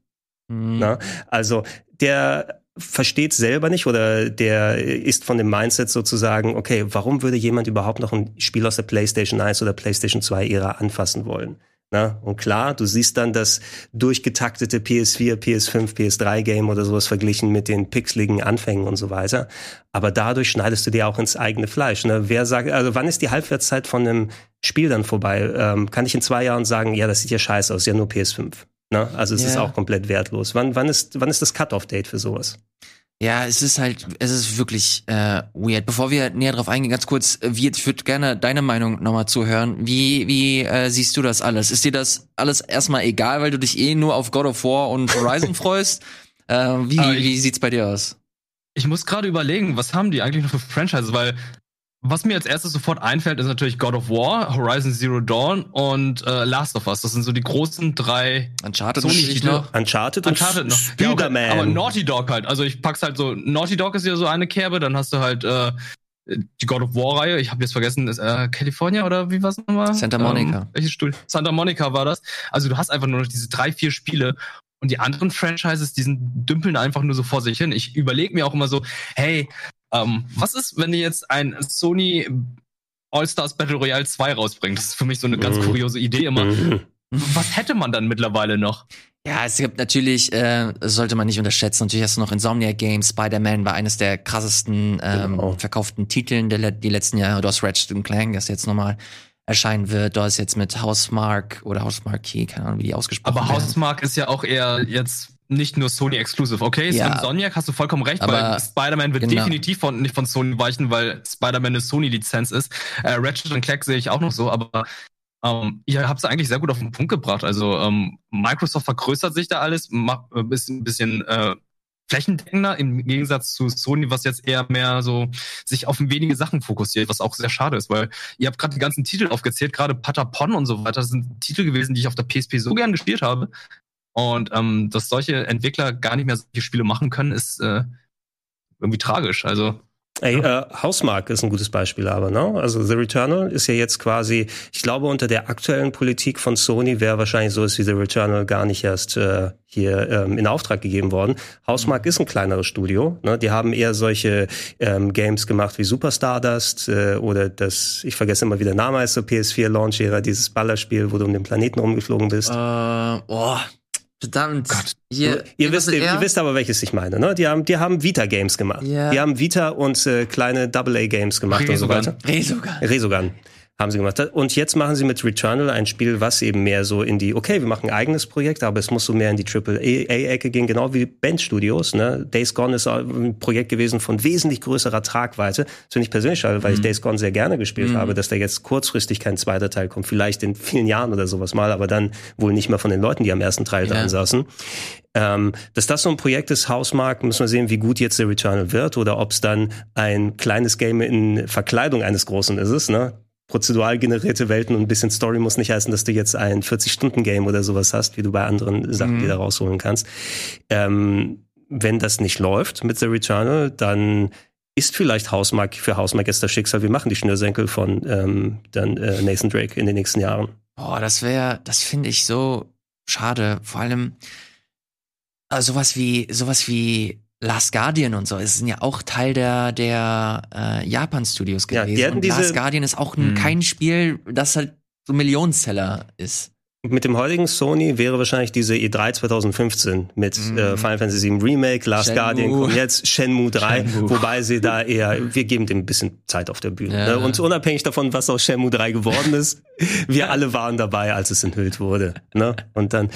Mhm. Na? Also der versteht selber nicht oder der ist von dem Mindset sozusagen, okay, warum würde jemand überhaupt noch ein Spiel aus der PlayStation 1 oder PlayStation 2 Ära anfassen wollen? Na? Und klar, du siehst dann das durchgetaktete PS4, PS5, PS3 Game oder sowas verglichen mit den pixeligen Anfängen und so weiter. Aber dadurch schneidest du dir auch ins eigene Fleisch. Ne? Wer sagt, also wann ist die Halbwertszeit von einem Spiel dann vorbei? Ähm, kann ich in zwei Jahren sagen, ja, das sieht ja scheiße aus, ja nur PS5. Ne? Also es Ja. ist auch komplett wertlos. Wann, wann ist, wann ist das Cut-off-Date für sowas? Ja, es ist halt, es ist wirklich äh, weird. Bevor wir näher drauf eingehen, ganz kurz, äh, wie, ich würde gerne deine Meinung nochmal zuhören. Wie, wie äh, siehst du das alles? Ist dir das alles erstmal egal, weil du dich eh nur auf God of War und Horizon freust? Äh, wie, Aber ich- wie sieht's bei dir aus? Ich muss gerade überlegen, was haben die eigentlich noch für Franchises, weil was mir als erstes sofort einfällt, ist natürlich God of War, Horizon Zero Dawn und äh, Last of Us. Das sind so die großen drei Uncharted Sony natürlich Titel. noch. Uncharted, Uncharted noch. Spider-Man. Ja, okay, aber Naughty Dog halt. Also ich pack's halt so, Naughty Dog ist ja so eine Kerbe, dann hast du halt äh, die God of War Reihe. Ich habe jetzt vergessen, ist, äh, California oder wie war's nochmal? Santa Monica. Ähm, welches Studio? Santa Monica war das. Also du hast einfach nur noch diese drei, vier Spiele und die anderen Franchises, die sind, dümpeln einfach nur so vor sich hin. Ich überlege mir auch immer so, hey, ähm, was ist, wenn die jetzt ein Sony All-Stars Battle Royale 2 rausbringen? Das ist für mich so eine ganz Mhm. kuriose Idee immer. Mhm. Was hätte man dann mittlerweile noch? Ja, es gibt natürlich, äh, das sollte man nicht unterschätzen, natürlich hast du noch Insomniac Games, Spider-Man war eines der krassesten ähm, Genau. verkauften Titeln der die letzten Jahre. Du hast Ratchet Clank, das jetzt nochmal erscheinen wird. Du hast jetzt mit Housemark oder Housemarque, keine Ahnung, wie die ausgesprochen Aber werden. Housemark ist ja auch eher jetzt nicht nur Sony exclusive. Okay, Ja. Insomniac hast du vollkommen recht, weil Spider-Man wird genau. definitiv von, nicht von Sony weichen, weil Spider-Man eine Sony-Lizenz ist. Äh, Ratchet und Clank sehe ich auch noch so, aber ähm, ihr habt es eigentlich sehr gut auf den Punkt gebracht. Also ähm, Microsoft vergrößert sich da alles, macht äh, ist ein bisschen äh, flächendeckender im Gegensatz zu Sony, was jetzt eher mehr so sich auf wenige Sachen fokussiert, was auch sehr schade ist, weil ihr habt gerade die ganzen Titel aufgezählt, gerade Patapon und so weiter, das sind Titel gewesen, die ich auf der PSP so gern gespielt habe. Und ähm, dass solche Entwickler gar nicht mehr solche Spiele machen können, ist äh, irgendwie tragisch. Also Ey, äh, Hausmark ist ein gutes Beispiel, aber ne? Also The Returnal ist ja jetzt quasi, ich glaube, unter der aktuellen Politik von Sony wäre wahrscheinlich so ist wie The Returnal gar nicht erst äh, hier ähm, in Auftrag gegeben worden. Hausmark ist ein kleineres Studio. Ne? Die haben eher solche ähm, Games gemacht wie Super Stardust äh, oder das, ich vergesse immer, wie der Name heißt, so PS4 Launch Ära, dieses Ballerspiel, wo du um den Planeten rumgeflogen bist. Äh, oh, verdammt. Hier, Ihr was wisst, ihr, ihr wisst aber, welches ich meine, ne? Die haben, die haben Vita-Games gemacht. Ja. Die haben Vita und äh, kleine Double-A-Games gemacht und so Resogun. weiter. Resogun. Resogun haben sie gemacht. Und jetzt machen sie mit Returnal ein Spiel, was eben mehr so in die, okay, wir machen ein eigenes Projekt, aber es muss so mehr in die AAA-Ecke gehen, genau wie Band Studios. Ne? Days Gone ist ein Projekt gewesen von wesentlich größerer Tragweite. Das finde ich persönlich schade, weil ich Days Gone sehr gerne gespielt habe, dass da jetzt kurzfristig kein zweiter Teil kommt. Vielleicht in vielen Jahren oder sowas mal, aber dann wohl nicht mehr von den Leuten, die am ersten Teil Ja. dran saßen. Ähm, dass das so ein Projekt ist, Hausmark, müssen wir sehen, wie gut jetzt der Returnal wird oder ob es dann ein kleines Game in Verkleidung eines großen ist. Es, ne? Prozedural generierte Welten und ein bisschen Story muss nicht heißen, dass du jetzt ein 40-Stunden-Game oder sowas hast, wie du bei anderen Sachen, Mhm. die da rausholen kannst. Ähm, wenn das nicht läuft mit The Returnal, dann ist vielleicht Hausmark für Hausmark jetzt das Schicksal. Wir machen die Schnürsenkel von ähm, dann äh, Nathan Drake in den nächsten Jahren. Boah, das wäre, das finde ich so schade. Vor allem äh, sowas wie, sowas wie Last Guardian und so. Es sind ja auch Teil der der äh, Japan Studios Ja, gewesen. die hatten und diese- Last Guardian ist auch ein, Hm. kein Spiel, das halt so Millionenseller ist. Mit dem heutigen Sony wäre wahrscheinlich diese E3 2015 mit Mhm. äh, Final Fantasy VII Remake, Last Shenmue. Guardian kommt jetzt, Shenmue 3, Shenmue. wobei sie da eher, wir geben dem ein bisschen Zeit auf der Bühne. Ja. Ne? Und unabhängig davon, was aus Shenmue 3 geworden ist, wir alle waren dabei, als es enthüllt wurde. Ne? Und dann,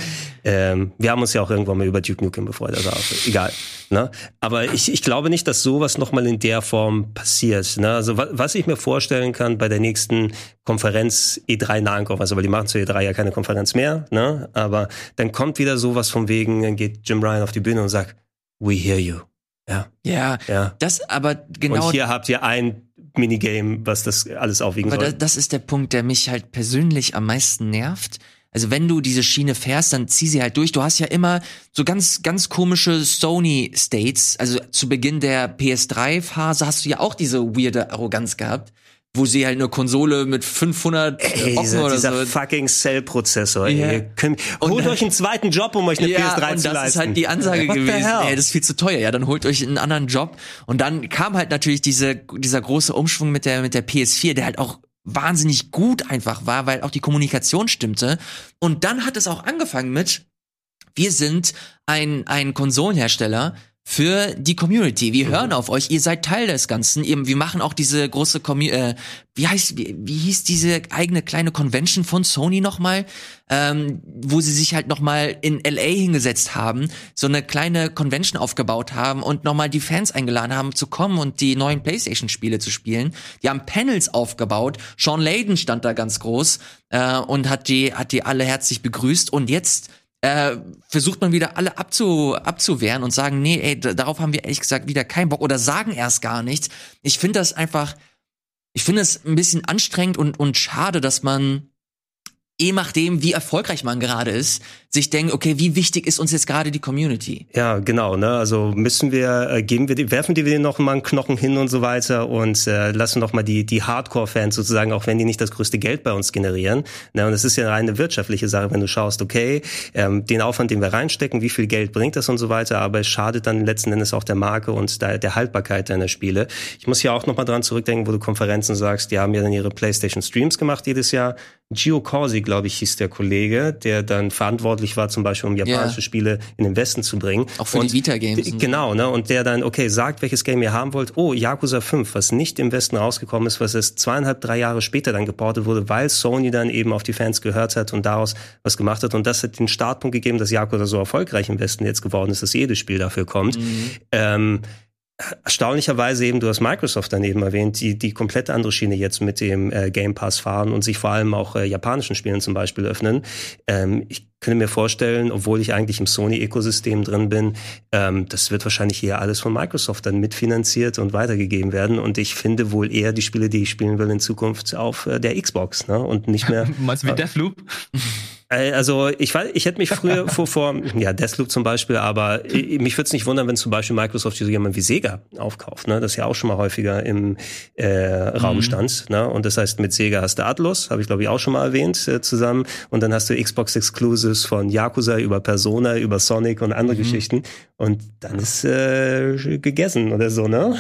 ähm, wir haben uns ja auch irgendwann mal über Duke Nukem befreut, also egal. Ne? Aber ich, ich glaube nicht, dass sowas nochmal in der Form passiert. Ne? Also wa was ich mir vorstellen kann bei der nächsten Konferenz, E3 nahen Konferenz, aber die machen zu E3 ja keine Konferenz mehr, ne? aber dann kommt wieder sowas von wegen, dann geht Jim Ryan auf die Bühne und sagt, we hear you. Ja, Ja, ja. das aber genau. Und hier habt ihr ein Minigame, was das alles aufwiegen Aber soll. da, das ist der Punkt, der mich halt persönlich am meisten nervt. Also wenn du diese Schiene fährst, dann zieh sie halt durch. Du hast ja immer so ganz, ganz komische Sony-States. Also zu Beginn der PS3-Phase hast du ja auch diese weirde Arroganz gehabt, wo sie halt eine Konsole mit 500 Ey, Ocken dieser, oder dieser so. fucking Cell-Prozessor. Ey. Ihr könnt- Und Holt dann- euch einen zweiten Job, um euch eine ja, PS3 und zu das leisten. ist halt die Ansage What gewesen. Ey, das ist viel zu teuer. Ja, dann holt euch einen anderen Job. Und dann kam halt natürlich diese, dieser große Umschwung mit der, mit der PS4, der halt auch wahnsinnig gut einfach war, weil auch die Kommunikation stimmte. Und dann hat es auch angefangen mit, wir sind ein, ein Konsolenhersteller für die Community. Wir hören auf euch, ihr seid Teil des Ganzen. Wir machen auch diese große Community, äh, wie heißt, wie, wie hieß diese eigene kleine Convention von Sony nochmal, ähm, wo sie sich halt nochmal in LA hingesetzt haben, so eine kleine Convention aufgebaut haben und nochmal die Fans eingeladen haben zu kommen und die neuen Playstation-Spiele zu spielen. Die haben Panels aufgebaut. Sean Layden stand da ganz groß äh, und hat die, hat die alle herzlich begrüßt und jetzt äh, versucht man wieder alle abzu, abzuwehren und sagen, nee, ey, darauf haben wir ehrlich gesagt wieder keinen Bock oder sagen erst gar nichts. Ich finde das einfach, ich finde es ein bisschen anstrengend und, und schade, dass man je nachdem, wie erfolgreich man gerade ist, sich denkt, okay, wie wichtig ist uns jetzt gerade die Community? Ja, genau. Ne? Also müssen wir, äh, geben wir, die, werfen die denen noch mal einen Knochen hin und so weiter und äh, lassen noch mal die die Hardcore-Fans sozusagen, auch wenn die nicht das größte Geld bei uns generieren. Ne? Und es ist ja eine wirtschaftliche Sache, wenn du schaust, okay, ähm, den Aufwand, den wir reinstecken, wie viel Geld bringt das und so weiter, aber es schadet dann letzten Endes auch der Marke und der, der Haltbarkeit deiner Spiele. Ich muss ja auch noch mal dran zurückdenken, wo du Konferenzen sagst, die haben ja dann ihre PlayStation Streams gemacht jedes Jahr. Gio Corsi, glaube ich, hieß der Kollege, der dann verantwortlich war, zum Beispiel um japanische Ja. Spiele in den Westen zu bringen. Auch für Und die Vita-Games. Genau, ne? Und der dann, okay, sagt, welches Game ihr haben wollt. Oh, Yakuza 5, was nicht im Westen rausgekommen ist, was erst zweieinhalb, drei Jahre später dann geportet wurde, weil Sony dann eben auf die Fans gehört hat und daraus was gemacht hat. Und das hat den Startpunkt gegeben, dass Yakuza so erfolgreich im Westen jetzt geworden ist, dass jedes Spiel dafür kommt. Mhm. Ähm, erstaunlicherweise eben, du hast Microsoft daneben erwähnt, die die komplett andere Schiene jetzt mit dem äh, Game Pass fahren und sich vor allem auch äh, japanischen Spielen zum Beispiel öffnen. Ähm, ich könnte mir vorstellen, obwohl ich eigentlich im Sony-Ökosystem drin bin, ähm, das wird wahrscheinlich hier alles von Microsoft dann mitfinanziert und weitergegeben werden. Und ich finde wohl eher die Spiele, die ich spielen will in Zukunft auf äh, der Xbox, ne? Und nicht mehr Meinst du wie Deathloop? Äh, Also ich weiß, ich hätte mich früher vor, vor ja Deathloop zum Beispiel, aber ich, mich würde es nicht wundern, wenn zum Beispiel Microsoft so jemand wie Sega aufkauft, ne? Das ja auch schon mal häufiger im äh, Raum stand, ne? Und das heißt, mit Sega hast du Atlus, habe ich glaube ich auch schon mal erwähnt äh, zusammen, und dann hast du Xbox Exclusives von Yakuza über Persona, über Sonic und andere Geschichten, und dann ist äh, gegessen oder so, ne?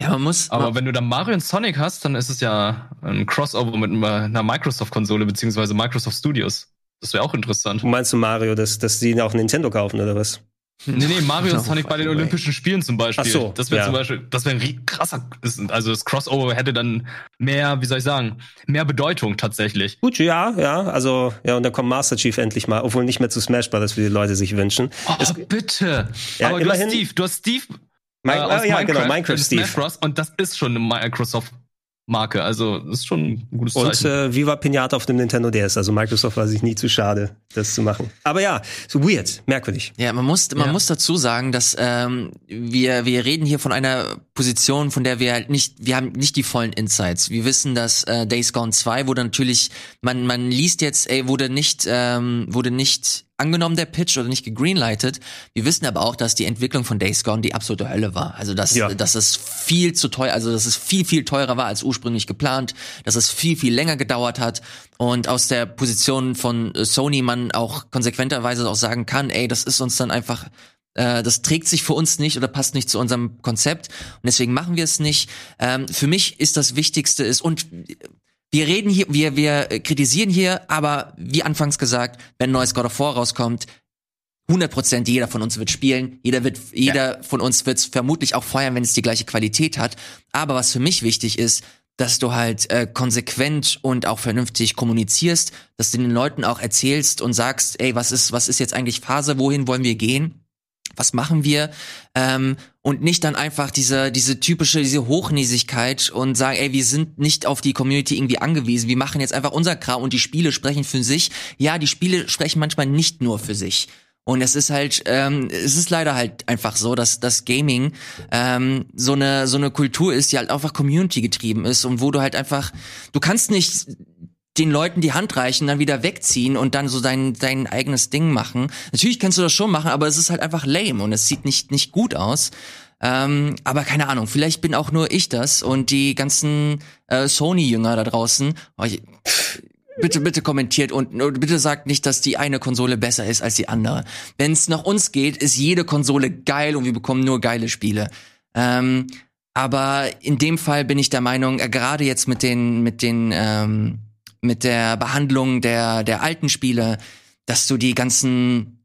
Ja, man muss. Aber man, wenn du dann Mario und Sonic hast, dann ist es ja ein Crossover mit einer Microsoft-Konsole beziehungsweise Microsoft Studios. Das wäre auch interessant. Meinst du Mario, dass dass die auch Nintendo kaufen oder was? Nee, nee, Mario und No Sonic bei den. Olympischen Spielen zum Beispiel. Ach so, das wäre ja. zum Beispiel, das wäre ein krasser, also das Crossover hätte dann mehr, wie soll ich sagen, mehr Bedeutung tatsächlich. Gut, ja, ja, also ja, und dann kommt Master Chief endlich mal, obwohl nicht mehr zu Smash Bros., wie die Leute sich wünschen. Oh, Es- bitte. Ja, Aber du immerhin- hast Steve, du hast Steve Mi- äh, ah, aus ja, Minecraft, genau, Minecraft in Steve. Smash Bros. und das ist schon eine Microsoft-Marke. Also das ist schon ein gutes Und Zeichen. äh, Viva Pinata auf dem Nintendo DS. Also Microsoft war sich nie zu schade, das zu machen. Aber ja, so weird, merkwürdig. Ja, man muss, man Ja. muss dazu sagen, dass ähm, wir, wir reden hier von einer Position, von der wir halt nicht, wir haben nicht die vollen Insights. Wir wissen, dass äh, Days Gone 2 wurde natürlich, man, man liest jetzt, ey, wurde nicht, ähm, wurde nicht angenommen, der Pitch, oder nicht gegreenlightet. Wir wissen aber auch, dass die Entwicklung von Days Gone die absolute Hölle war. Also, dass, Ja. dass es viel zu teuer, also, dass es viel, viel teurer war als ursprünglich geplant, dass es viel, viel länger gedauert hat und aus der Position von Sony man auch konsequenterweise auch sagen kann, ey, das ist uns dann einfach äh, das trägt sich für uns nicht oder passt nicht zu unserem Konzept und deswegen machen wir es nicht. Ähm, für mich ist das Wichtigste ist und wir reden hier, wir, wir kritisieren hier, aber wie anfangs gesagt, wenn ein neues God of War rauskommt, 100% jeder von uns wird spielen, jeder wird, jeder von uns wird es vermutlich auch feiern, wenn es die gleiche Qualität hat. Aber was für mich wichtig ist, dass du halt äh, konsequent und auch vernünftig kommunizierst, dass du den Leuten auch erzählst und sagst, ey, was ist, was ist jetzt eigentlich Phase, wohin wollen wir gehen? Was machen wir? Ähm, und nicht dann einfach diese, diese typische, diese Hochnäsigkeit und sagen, ey, wir sind nicht auf die Community irgendwie angewiesen. Wir machen jetzt einfach unser Kram und die Spiele sprechen für sich. Ja, die Spiele sprechen manchmal nicht nur für sich. Und es ist halt, ähm, es ist leider halt einfach so, dass das Gaming ähm, so eine so eine Kultur ist, die halt einfach Community getrieben ist und wo du halt einfach, du kannst nicht den Leuten die Hand reichen, dann wieder wegziehen und dann so dein dein eigenes Ding machen. Natürlich kannst du das schon machen, aber es ist halt einfach lame und es sieht nicht nicht gut aus. Ähm, aber keine Ahnung, vielleicht bin auch nur ich das und die ganzen äh, Sony-Jünger da draußen. Oh, ich, bitte, bitte kommentiert und bitte sagt nicht, dass die eine Konsole besser ist als die andere. Wenn es nach uns geht, ist jede Konsole geil und wir bekommen nur geile Spiele. Ähm, aber in dem Fall bin ich der Meinung, äh, gerade jetzt mit den, mit den, ähm, mit der Behandlung der, der alten Spiele, dass du die ganzen,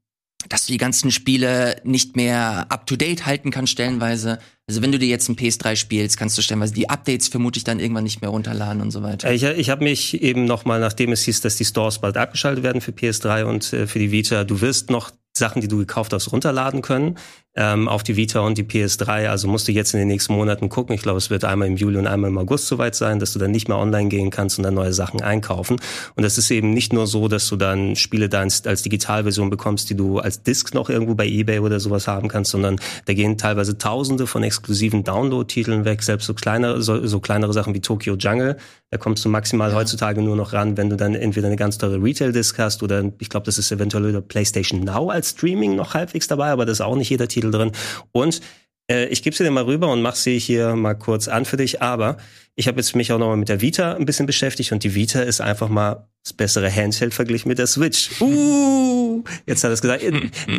dass du die ganzen Spiele nicht mehr up to date halten kannst, stellenweise. Also wenn du dir jetzt ein PS3 spielst, kannst du stellenweise die Updates vermutlich dann irgendwann nicht mehr runterladen und so weiter. Ich, ich habe mich eben noch mal, nachdem es hieß, dass die Stores bald abgeschaltet werden für PS3 und äh, für die Vita, du wirst noch Sachen, die du gekauft hast, runterladen können ähm, auf die Vita und die PS3. Also musst du jetzt in den nächsten Monaten gucken. Ich glaube, es wird einmal im Juli und einmal im August soweit sein, dass du dann nicht mehr online gehen kannst und dann neue Sachen einkaufen. Und das ist eben nicht nur so, dass du dann Spiele da als, Digitalversion bekommst, die du als Disc noch irgendwo bei eBay oder sowas haben kannst, sondern da gehen teilweise Tausende von exklusiven Download-Titeln weg, selbst so kleinere, so, so kleinere Sachen wie Tokyo Jungle. Da kommst du maximal ja. heutzutage nur noch ran, wenn du dann entweder eine ganz teure Retail-Disc hast oder ich glaube, das ist eventuell über PlayStation Now als Streaming noch halbwegs dabei, aber das ist auch nicht jeder Titel drin. Und äh, ich gebe sie dir mal rüber und mach sie hier mal kurz an für dich. Aber ich habe jetzt mich auch nochmal mit der Vita ein bisschen beschäftigt und die Vita ist einfach mal das bessere Handheld verglichen mit der Switch. Uh, jetzt hat er es gesagt.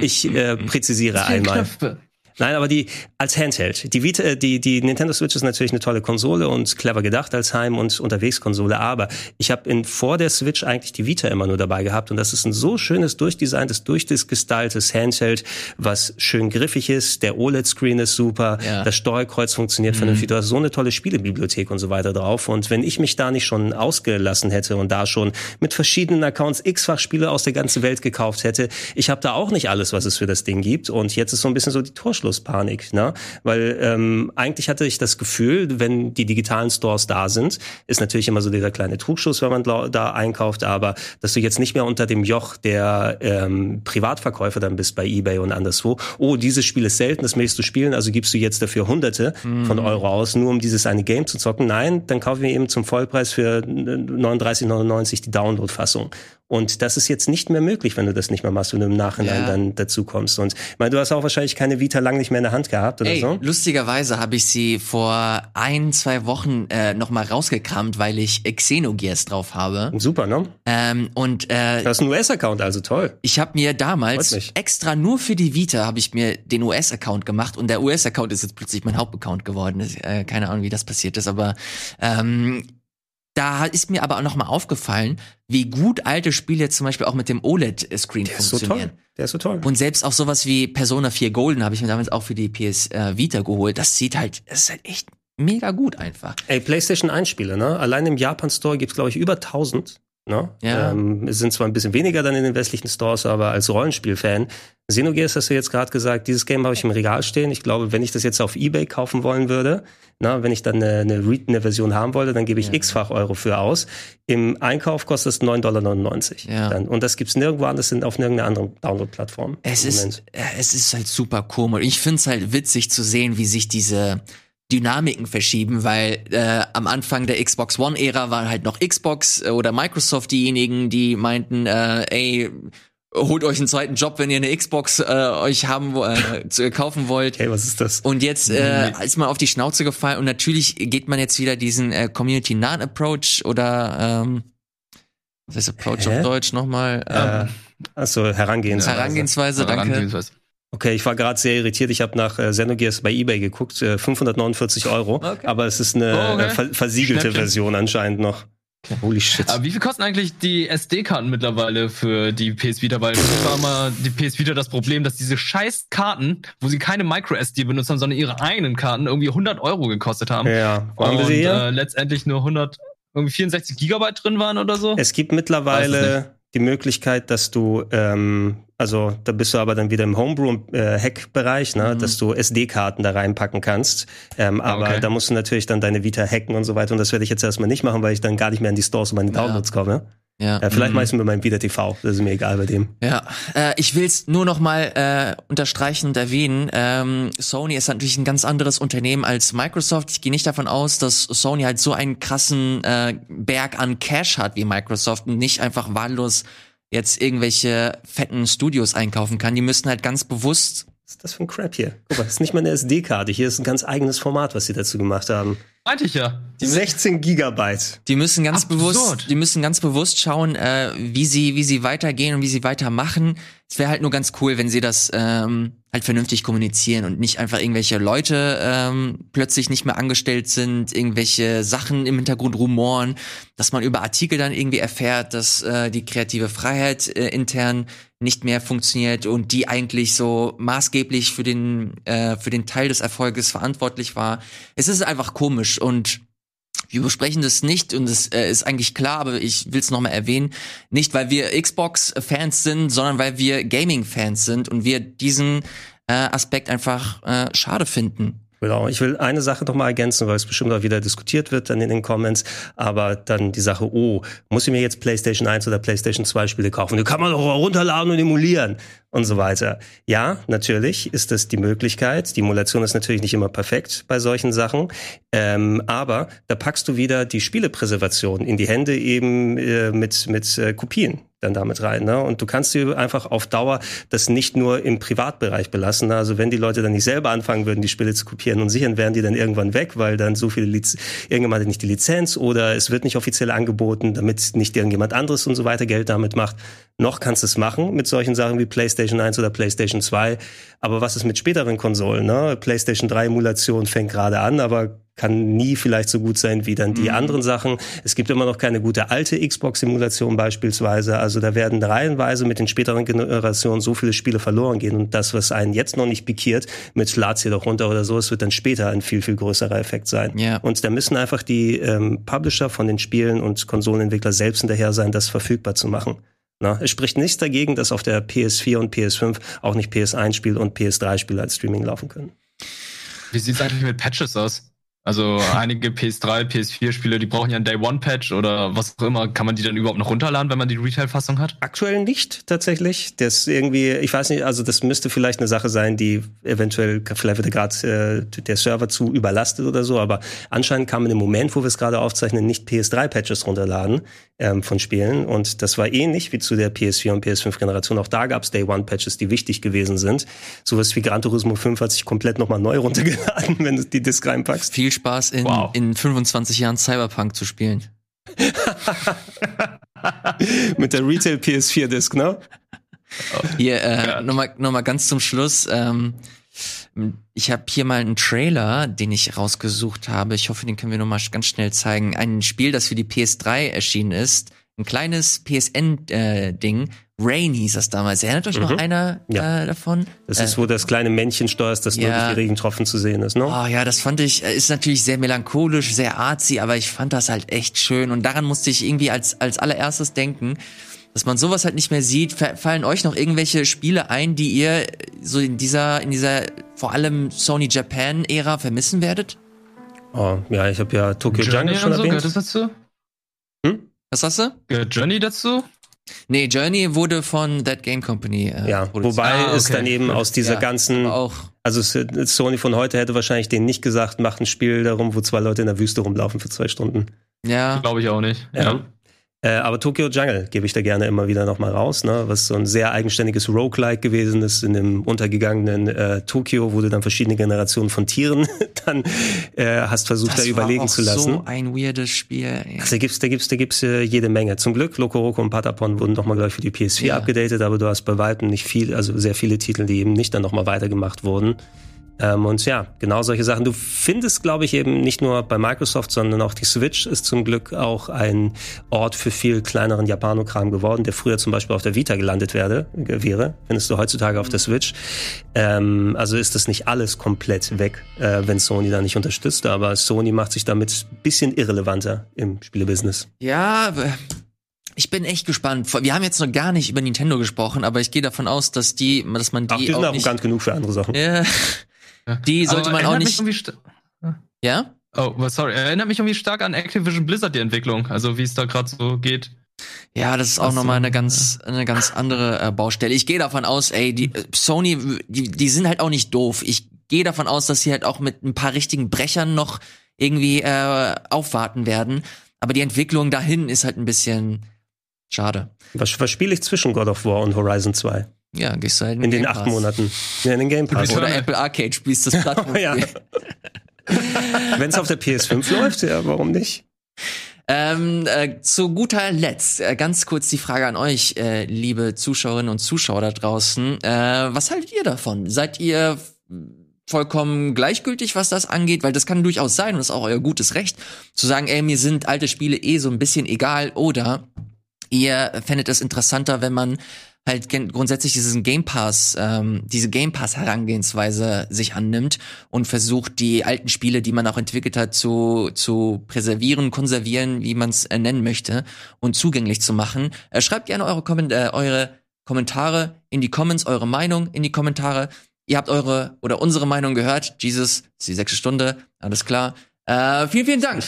Ich äh, präzisiere einmal. Knöpfe. Nein, aber die als Handheld. Die Vita, äh, die die Nintendo Switch ist natürlich eine tolle Konsole und clever gedacht als Heim- und Unterwegskonsole. Aber ich habe in vor der Switch eigentlich die Vita immer nur dabei gehabt und das ist ein so schönes durchdesigntes, durchgestyltes Handheld, was schön griffig ist. Der OLED-Screen ist super, ja. das Steuerkreuz funktioniert mhm. vernünftig. Du hast so eine tolle Spielebibliothek und so weiter drauf. Und wenn ich mich da nicht schon ausgelassen hätte und da schon mit verschiedenen Accounts x-fach Spiele aus der ganzen Welt gekauft hätte, ich habe da auch nicht alles, was es für das Ding gibt. Und jetzt ist so ein bisschen so die Torschluss Anschlusspanik, ne? Weil ähm, eigentlich hatte ich das Gefühl, wenn die digitalen Stores da sind, ist natürlich immer so dieser kleine Trugschuss, wenn man da einkauft, aber dass du jetzt nicht mehr unter dem Joch der ähm, Privatverkäufer dann bist bei eBay und anderswo. Oh, dieses Spiel ist selten, das möchtest du spielen, also gibst du jetzt dafür Hunderte mhm. von Euro aus, nur um dieses eine Game zu zocken. Nein, dann kaufen wir eben zum Vollpreis für 39,99 die Download-Fassung. Und das ist jetzt nicht mehr möglich, wenn du das nicht mehr machst, du im Nachhinein ja. dann dazu kommst. Und ich meine, du hast auch wahrscheinlich keine Vita lang nicht mehr in der Hand gehabt oder Ey, so. Lustigerweise habe ich sie vor ein, zwei Wochen äh, nochmal rausgekramt, weil ich Xenogears drauf habe. Super, ne? Ähm, und äh, Du hast einen US-Account, also toll. Ich habe mir damals extra nur für die Vita habe ich mir den US-Account gemacht und der US-Account ist jetzt plötzlich mein Hauptaccount geworden. Äh, keine Ahnung, wie das passiert ist, aber ähm, da ist mir aber auch noch mal aufgefallen, wie gut alte Spiele zum Beispiel auch mit dem OLED-Screen funktionieren. So Der ist so toll. Und selbst auch sowas wie Persona 4 Golden habe ich mir damals auch für die PS äh, Vita geholt. Das sieht halt, das ist halt echt mega gut einfach. Ey, PlayStation 1 Spiele, ne? Allein im Japan Store gibt's glaube ich über 1000. Ne? Ja. Ähm, es sind zwar ein bisschen weniger dann in den westlichen Stores, aber als Rollenspielfan Xenogears hast du jetzt gerade gesagt, dieses Game habe ich im Regal stehen. Ich glaube, wenn ich das jetzt auf Ebay kaufen wollen würde, na, wenn ich dann eine, eine, eine Version haben wollte, dann gebe ich ja. x-fach Euro für aus. Im Einkauf kostet es 9,99 Dollar. Ja. Dann. Und das gibt's nirgendwo anders, sind auf irgendeiner anderen Download-Plattform. Es ist, es ist halt super komisch. Ich finde es halt witzig zu sehen, wie sich diese Dynamiken verschieben, weil äh, am Anfang der Xbox One-Ära war halt noch Xbox oder Microsoft diejenigen, die meinten, äh, ey, holt euch einen zweiten Job, wenn ihr eine Xbox äh, euch haben äh, kaufen wollt. Hey, was ist das? Und jetzt äh, ist man auf die Schnauze gefallen und natürlich geht man jetzt wieder diesen äh, Community nahen Approach oder ähm, was heißt Approach Hä? auf Deutsch nochmal? Ähm, äh, achso, Herangehensweise. Herangehensweise, danke. Herangehensweise. Okay, ich war gerade sehr irritiert. Ich habe nach äh, Xenogears bei eBay geguckt, äh, 549 Euro. Okay. Aber es ist eine oh, okay. äh, versiegelte Schnäppchen. Version anscheinend noch. Holy shit. Aber wie viel kosten eigentlich die SD-Karten mittlerweile für die PS Vita? Weil das war mal die PS Vita das Problem, dass diese scheiß Karten, wo sie keine Micro-SD benutzt haben, sondern ihre eigenen Karten irgendwie 100 Euro gekostet haben. Ja, wo haben wir und sie hier? äh, letztendlich nur 100, irgendwie 64 Gigabyte drin waren oder so. Es gibt Weiß mittlerweile die Möglichkeit, dass du, ähm, also da bist du aber dann wieder im Homebrew-Hack-Bereich, ne, Mhm. dass du SD-Karten da reinpacken kannst. Ähm, aber okay. da musst du natürlich dann deine Vita hacken und so weiter. Und das werde ich jetzt erstmal nicht machen, weil ich dann gar nicht mehr in die Stores und meine Ja. Downloads komme. Ja. Ja, vielleicht Mhm. ich mit meinem Vita TV. Das ist mir egal bei dem. Ja, äh, ich will's nur noch mal äh, unterstreichen und erwähnen. Ähm, Sony ist natürlich ein ganz anderes Unternehmen als Microsoft. Ich gehe nicht davon aus, dass Sony halt so einen krassen äh, Berg an Cash hat wie Microsoft und nicht einfach wahllos jetzt irgendwelche fetten Studios einkaufen kann. Die müssen halt ganz bewusst Was ist das für ein Crap hier? Guck mal, das ist nicht mal eine SD-Karte. Hier ist ein ganz eigenes Format, was sie dazu gemacht haben. Meinte ich ja. 16 Gigabyte. Die müssen ganz Absurd. bewusst, die müssen ganz bewusst schauen, äh, wie sie, wie sie weitergehen und wie sie weitermachen. Es wäre halt nur ganz cool, wenn sie das ähm, halt vernünftig kommunizieren und nicht einfach irgendwelche Leute ähm, plötzlich nicht mehr angestellt sind, irgendwelche Sachen im Hintergrund rumoren, dass man über Artikel dann irgendwie erfährt, dass äh, die kreative Freiheit äh, intern nicht mehr funktioniert und die eigentlich so maßgeblich für den äh, für den Teil des Erfolges verantwortlich war. Es ist einfach komisch und wir besprechen das nicht und es äh, ist eigentlich klar, aber ich will es nochmal erwähnen. Nicht, weil wir Xbox-Fans sind, sondern weil wir Gaming-Fans sind und wir diesen äh, Aspekt einfach äh, schade finden. Genau. Ich will eine Sache noch mal ergänzen, weil es bestimmt auch wieder diskutiert wird dann in den Comments. Aber dann die Sache, oh, muss ich mir jetzt PlayStation 1 oder PlayStation 2 Spiele kaufen? Die kann man doch runterladen und emulieren und so weiter. Ja, natürlich ist das die Möglichkeit. Die Emulation ist natürlich nicht immer perfekt bei solchen Sachen. Ähm, aber da packst du wieder die Spielepräservation in die Hände eben äh, mit, mit äh, Kopien dann damit rein. Ne? Und du kannst dir einfach auf Dauer das nicht nur im Privatbereich belassen. Ne? Also wenn die Leute dann nicht selber anfangen würden, die Spiele zu kopieren und sichern, wären die dann irgendwann weg, weil dann so viele Liz irgendjemand hat nicht die Lizenz oder es wird nicht offiziell angeboten, damit nicht irgendjemand anderes und so weiter Geld damit macht. Noch kannst du es machen mit solchen Sachen wie PlayStation 1 oder PlayStation 2. Aber was ist mit späteren Konsolen? Ne? PlayStation 3 Emulation fängt gerade an, aber kann nie vielleicht so gut sein wie dann die anderen Sachen. Es gibt immer noch keine gute alte Xbox-Simulation beispielsweise. Also da werden reihenweise mit den späteren Generationen so viele Spiele verloren gehen. Und das, was einen jetzt noch nicht pikiert, mit lad's hier doch runter oder so, es wird dann später ein viel, viel größerer Effekt sein. Ja. Und da müssen einfach die ähm, Publisher von den Spielen und Konsolenentwickler selbst hinterher sein, das verfügbar zu machen. Na, es spricht nichts dagegen, dass auf der PS4 und PS5 auch nicht PS1-Spiele und PS3-Spiele als Streaming laufen können. Wie sieht's eigentlich mit Patches aus? Also einige PS3, PS4-Spiele, die brauchen ja einen Day-One-Patch oder was auch immer. Kann man die dann überhaupt noch runterladen, wenn man die Retail-Fassung hat? Aktuell nicht tatsächlich. Das irgendwie, ich weiß nicht, also das müsste vielleicht eine Sache sein, die eventuell, vielleicht wird gerade äh, der Server zu überlastet oder so, aber anscheinend kann man im Moment, wo wir es gerade aufzeichnen, nicht PS3-Patches runterladen ähm, von Spielen. Und das war ähnlich wie zu der PS4 und PS5-Generation. Auch da gab es Day-One-Patches, die wichtig gewesen sind. Sowas wie Gran Turismo 5 hat sich komplett nochmal neu runtergeladen, wenn du die Disk reinpackst. Viel Spaß in, Wow. in 25 Jahren Cyberpunk zu spielen. Mit der Retail PS4-Disk, ne? Hier, äh, Ja. nochmal noch mal ganz zum Schluss. Ähm, ich habe hier mal einen Trailer, den ich rausgesucht habe. Ich hoffe, den können wir noch mal sch- ganz schnell zeigen. Ein Spiel, das für die PS3 erschienen ist. Ein kleines PSN-Ding. Rain hieß das damals. Erinnert euch noch Mhm. einer Ja. äh, davon? Das Äh, ist, wo das kleine Männchen steuerst, das nur Ja. durch die Regentropfen zu sehen ist, ne? Oh ja, das fand ich, äh, ist natürlich sehr melancholisch, sehr artsy, aber ich fand das halt echt schön. Und daran musste ich irgendwie als, als allererstes denken, dass man sowas halt nicht mehr sieht. Fa- Fallen euch noch irgendwelche Spiele ein, die ihr äh, so in dieser, in dieser vor allem Sony Japan-Ära vermissen werdet? Oh, ja, ich habe ja Tokyo Jungle schon und so, gehört erwähnt. das dazu? Was sagst du? Gehört Journey dazu? Nee, Journey wurde von That Game Company äh, Ja, produziert. wobei Ah, es okay. dann eben aus dieser Ja, ganzen, also es- Sony von heute hätte wahrscheinlich denen nicht gesagt, macht ein Spiel darum, wo zwei Leute in der Wüste rumlaufen für zwei Stunden. ja, Glaube ich auch nicht. Ja. Äh, aber Tokyo Jungle gebe ich da gerne immer wieder nochmal raus, ne? was so ein sehr eigenständiges Roguelike gewesen ist in dem untergegangenen äh, Tokyo, wo du dann verschiedene Generationen von Tieren dann äh, hast versucht, das da war überlegen zu lassen. so ein weirdes Spiel. ey. Also da gibt's, da gibt's, da gibt's äh, jede Menge. Zum Glück, Loco Roco und Patapon wurden nochmal gleich für die PS4 Ja. abgedatet, aber du hast bei weitem nicht viel, also sehr viele Titel, die eben nicht dann nochmal weitergemacht wurden. Ähm, und ja, genau solche Sachen. Du findest, glaube ich, eben nicht nur bei Microsoft, sondern auch die Switch ist zum Glück auch ein Ort für viel kleineren Japanokram geworden, der früher zum Beispiel auf der Vita gelandet werde, wäre. Findest du heutzutage auf der Switch. Ähm, also ist das nicht alles komplett weg, äh, wenn Sony da nicht unterstützt. Aber Sony macht sich damit ein bisschen irrelevanter im Spielebusiness. Ja, ich bin echt gespannt. Wir haben jetzt noch gar nicht über Nintendo gesprochen, aber ich gehe davon aus, dass die, dass man die Ach, die sind auch arrogant nicht. genug für andere Sachen. Ja, die sollte Aber man auch erinnert mich nicht. Ja? Oh, sorry. Erinnert mich irgendwie stark an Activision Blizzard, die Entwicklung. Also wie es da gerade so geht. Ja, das ist auch so, nochmal eine ganz, eine ganz andere äh, Baustelle. Ich gehe davon aus, ey, die äh, Sony, die, die sind halt auch nicht doof. Ich gehe davon aus, dass sie halt auch mit ein paar richtigen Brechern noch irgendwie äh, aufwarten werden. Aber die Entwicklung dahin ist halt ein bisschen schade. Was, was spiele ich zwischen God of War und Horizon 2? Ja, gehst du halt In den Game acht Pass. Monaten. Ja, in den Game Pass. Return- Oder Apple Arcade spielst das Plattform. ja. Wenn es auf der PS5 läuft, ja, warum nicht? Ähm, äh, zu guter Letzt äh, ganz kurz die Frage an euch, äh, liebe Zuschauerinnen und Zuschauer da draußen. Äh, was haltet ihr davon? Seid ihr vollkommen gleichgültig, was das angeht? Weil das kann durchaus sein und das ist auch euer gutes Recht, zu sagen, ey, mir sind alte Spiele eh so ein bisschen egal oder ihr fändet es interessanter, wenn man halt grundsätzlich diesen Game Pass, ähm, diese Game Pass Herangehensweise sich annimmt und versucht, die alten Spiele, die man auch entwickelt hat, zu, zu präservieren, konservieren, wie man es äh, nennen möchte, und zugänglich zu machen. Äh, schreibt gerne eure, Komment äh, eure Kommentare in die Comments, eure Meinung in die Kommentare. Ihr habt eure oder unsere Meinung gehört. Jesus, ist die sechste Stunde, alles klar. Äh, vielen, vielen Dank.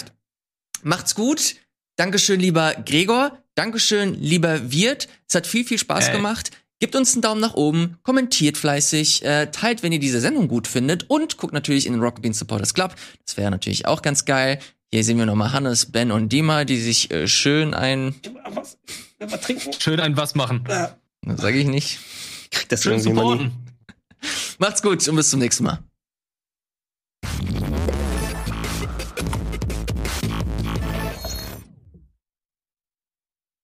Macht's gut. Dankeschön, lieber Gregor. Dankeschön, lieber Wirt. Es hat viel, viel Spaß Ey. gemacht. Gebt uns einen Daumen nach oben, kommentiert fleißig, äh, teilt, wenn ihr diese Sendung gut findet und guckt natürlich in den Rocket Beans Supporters Club. Das wäre natürlich auch ganz geil. Hier sehen wir nochmal Hannes, Ben und Dima, die sich äh, schön ein, Was? Mal trinken? Schön ein was machen. das sage ich nicht. Kriegt das Schön irgendwie supporten. Macht's gut und bis zum nächsten Mal.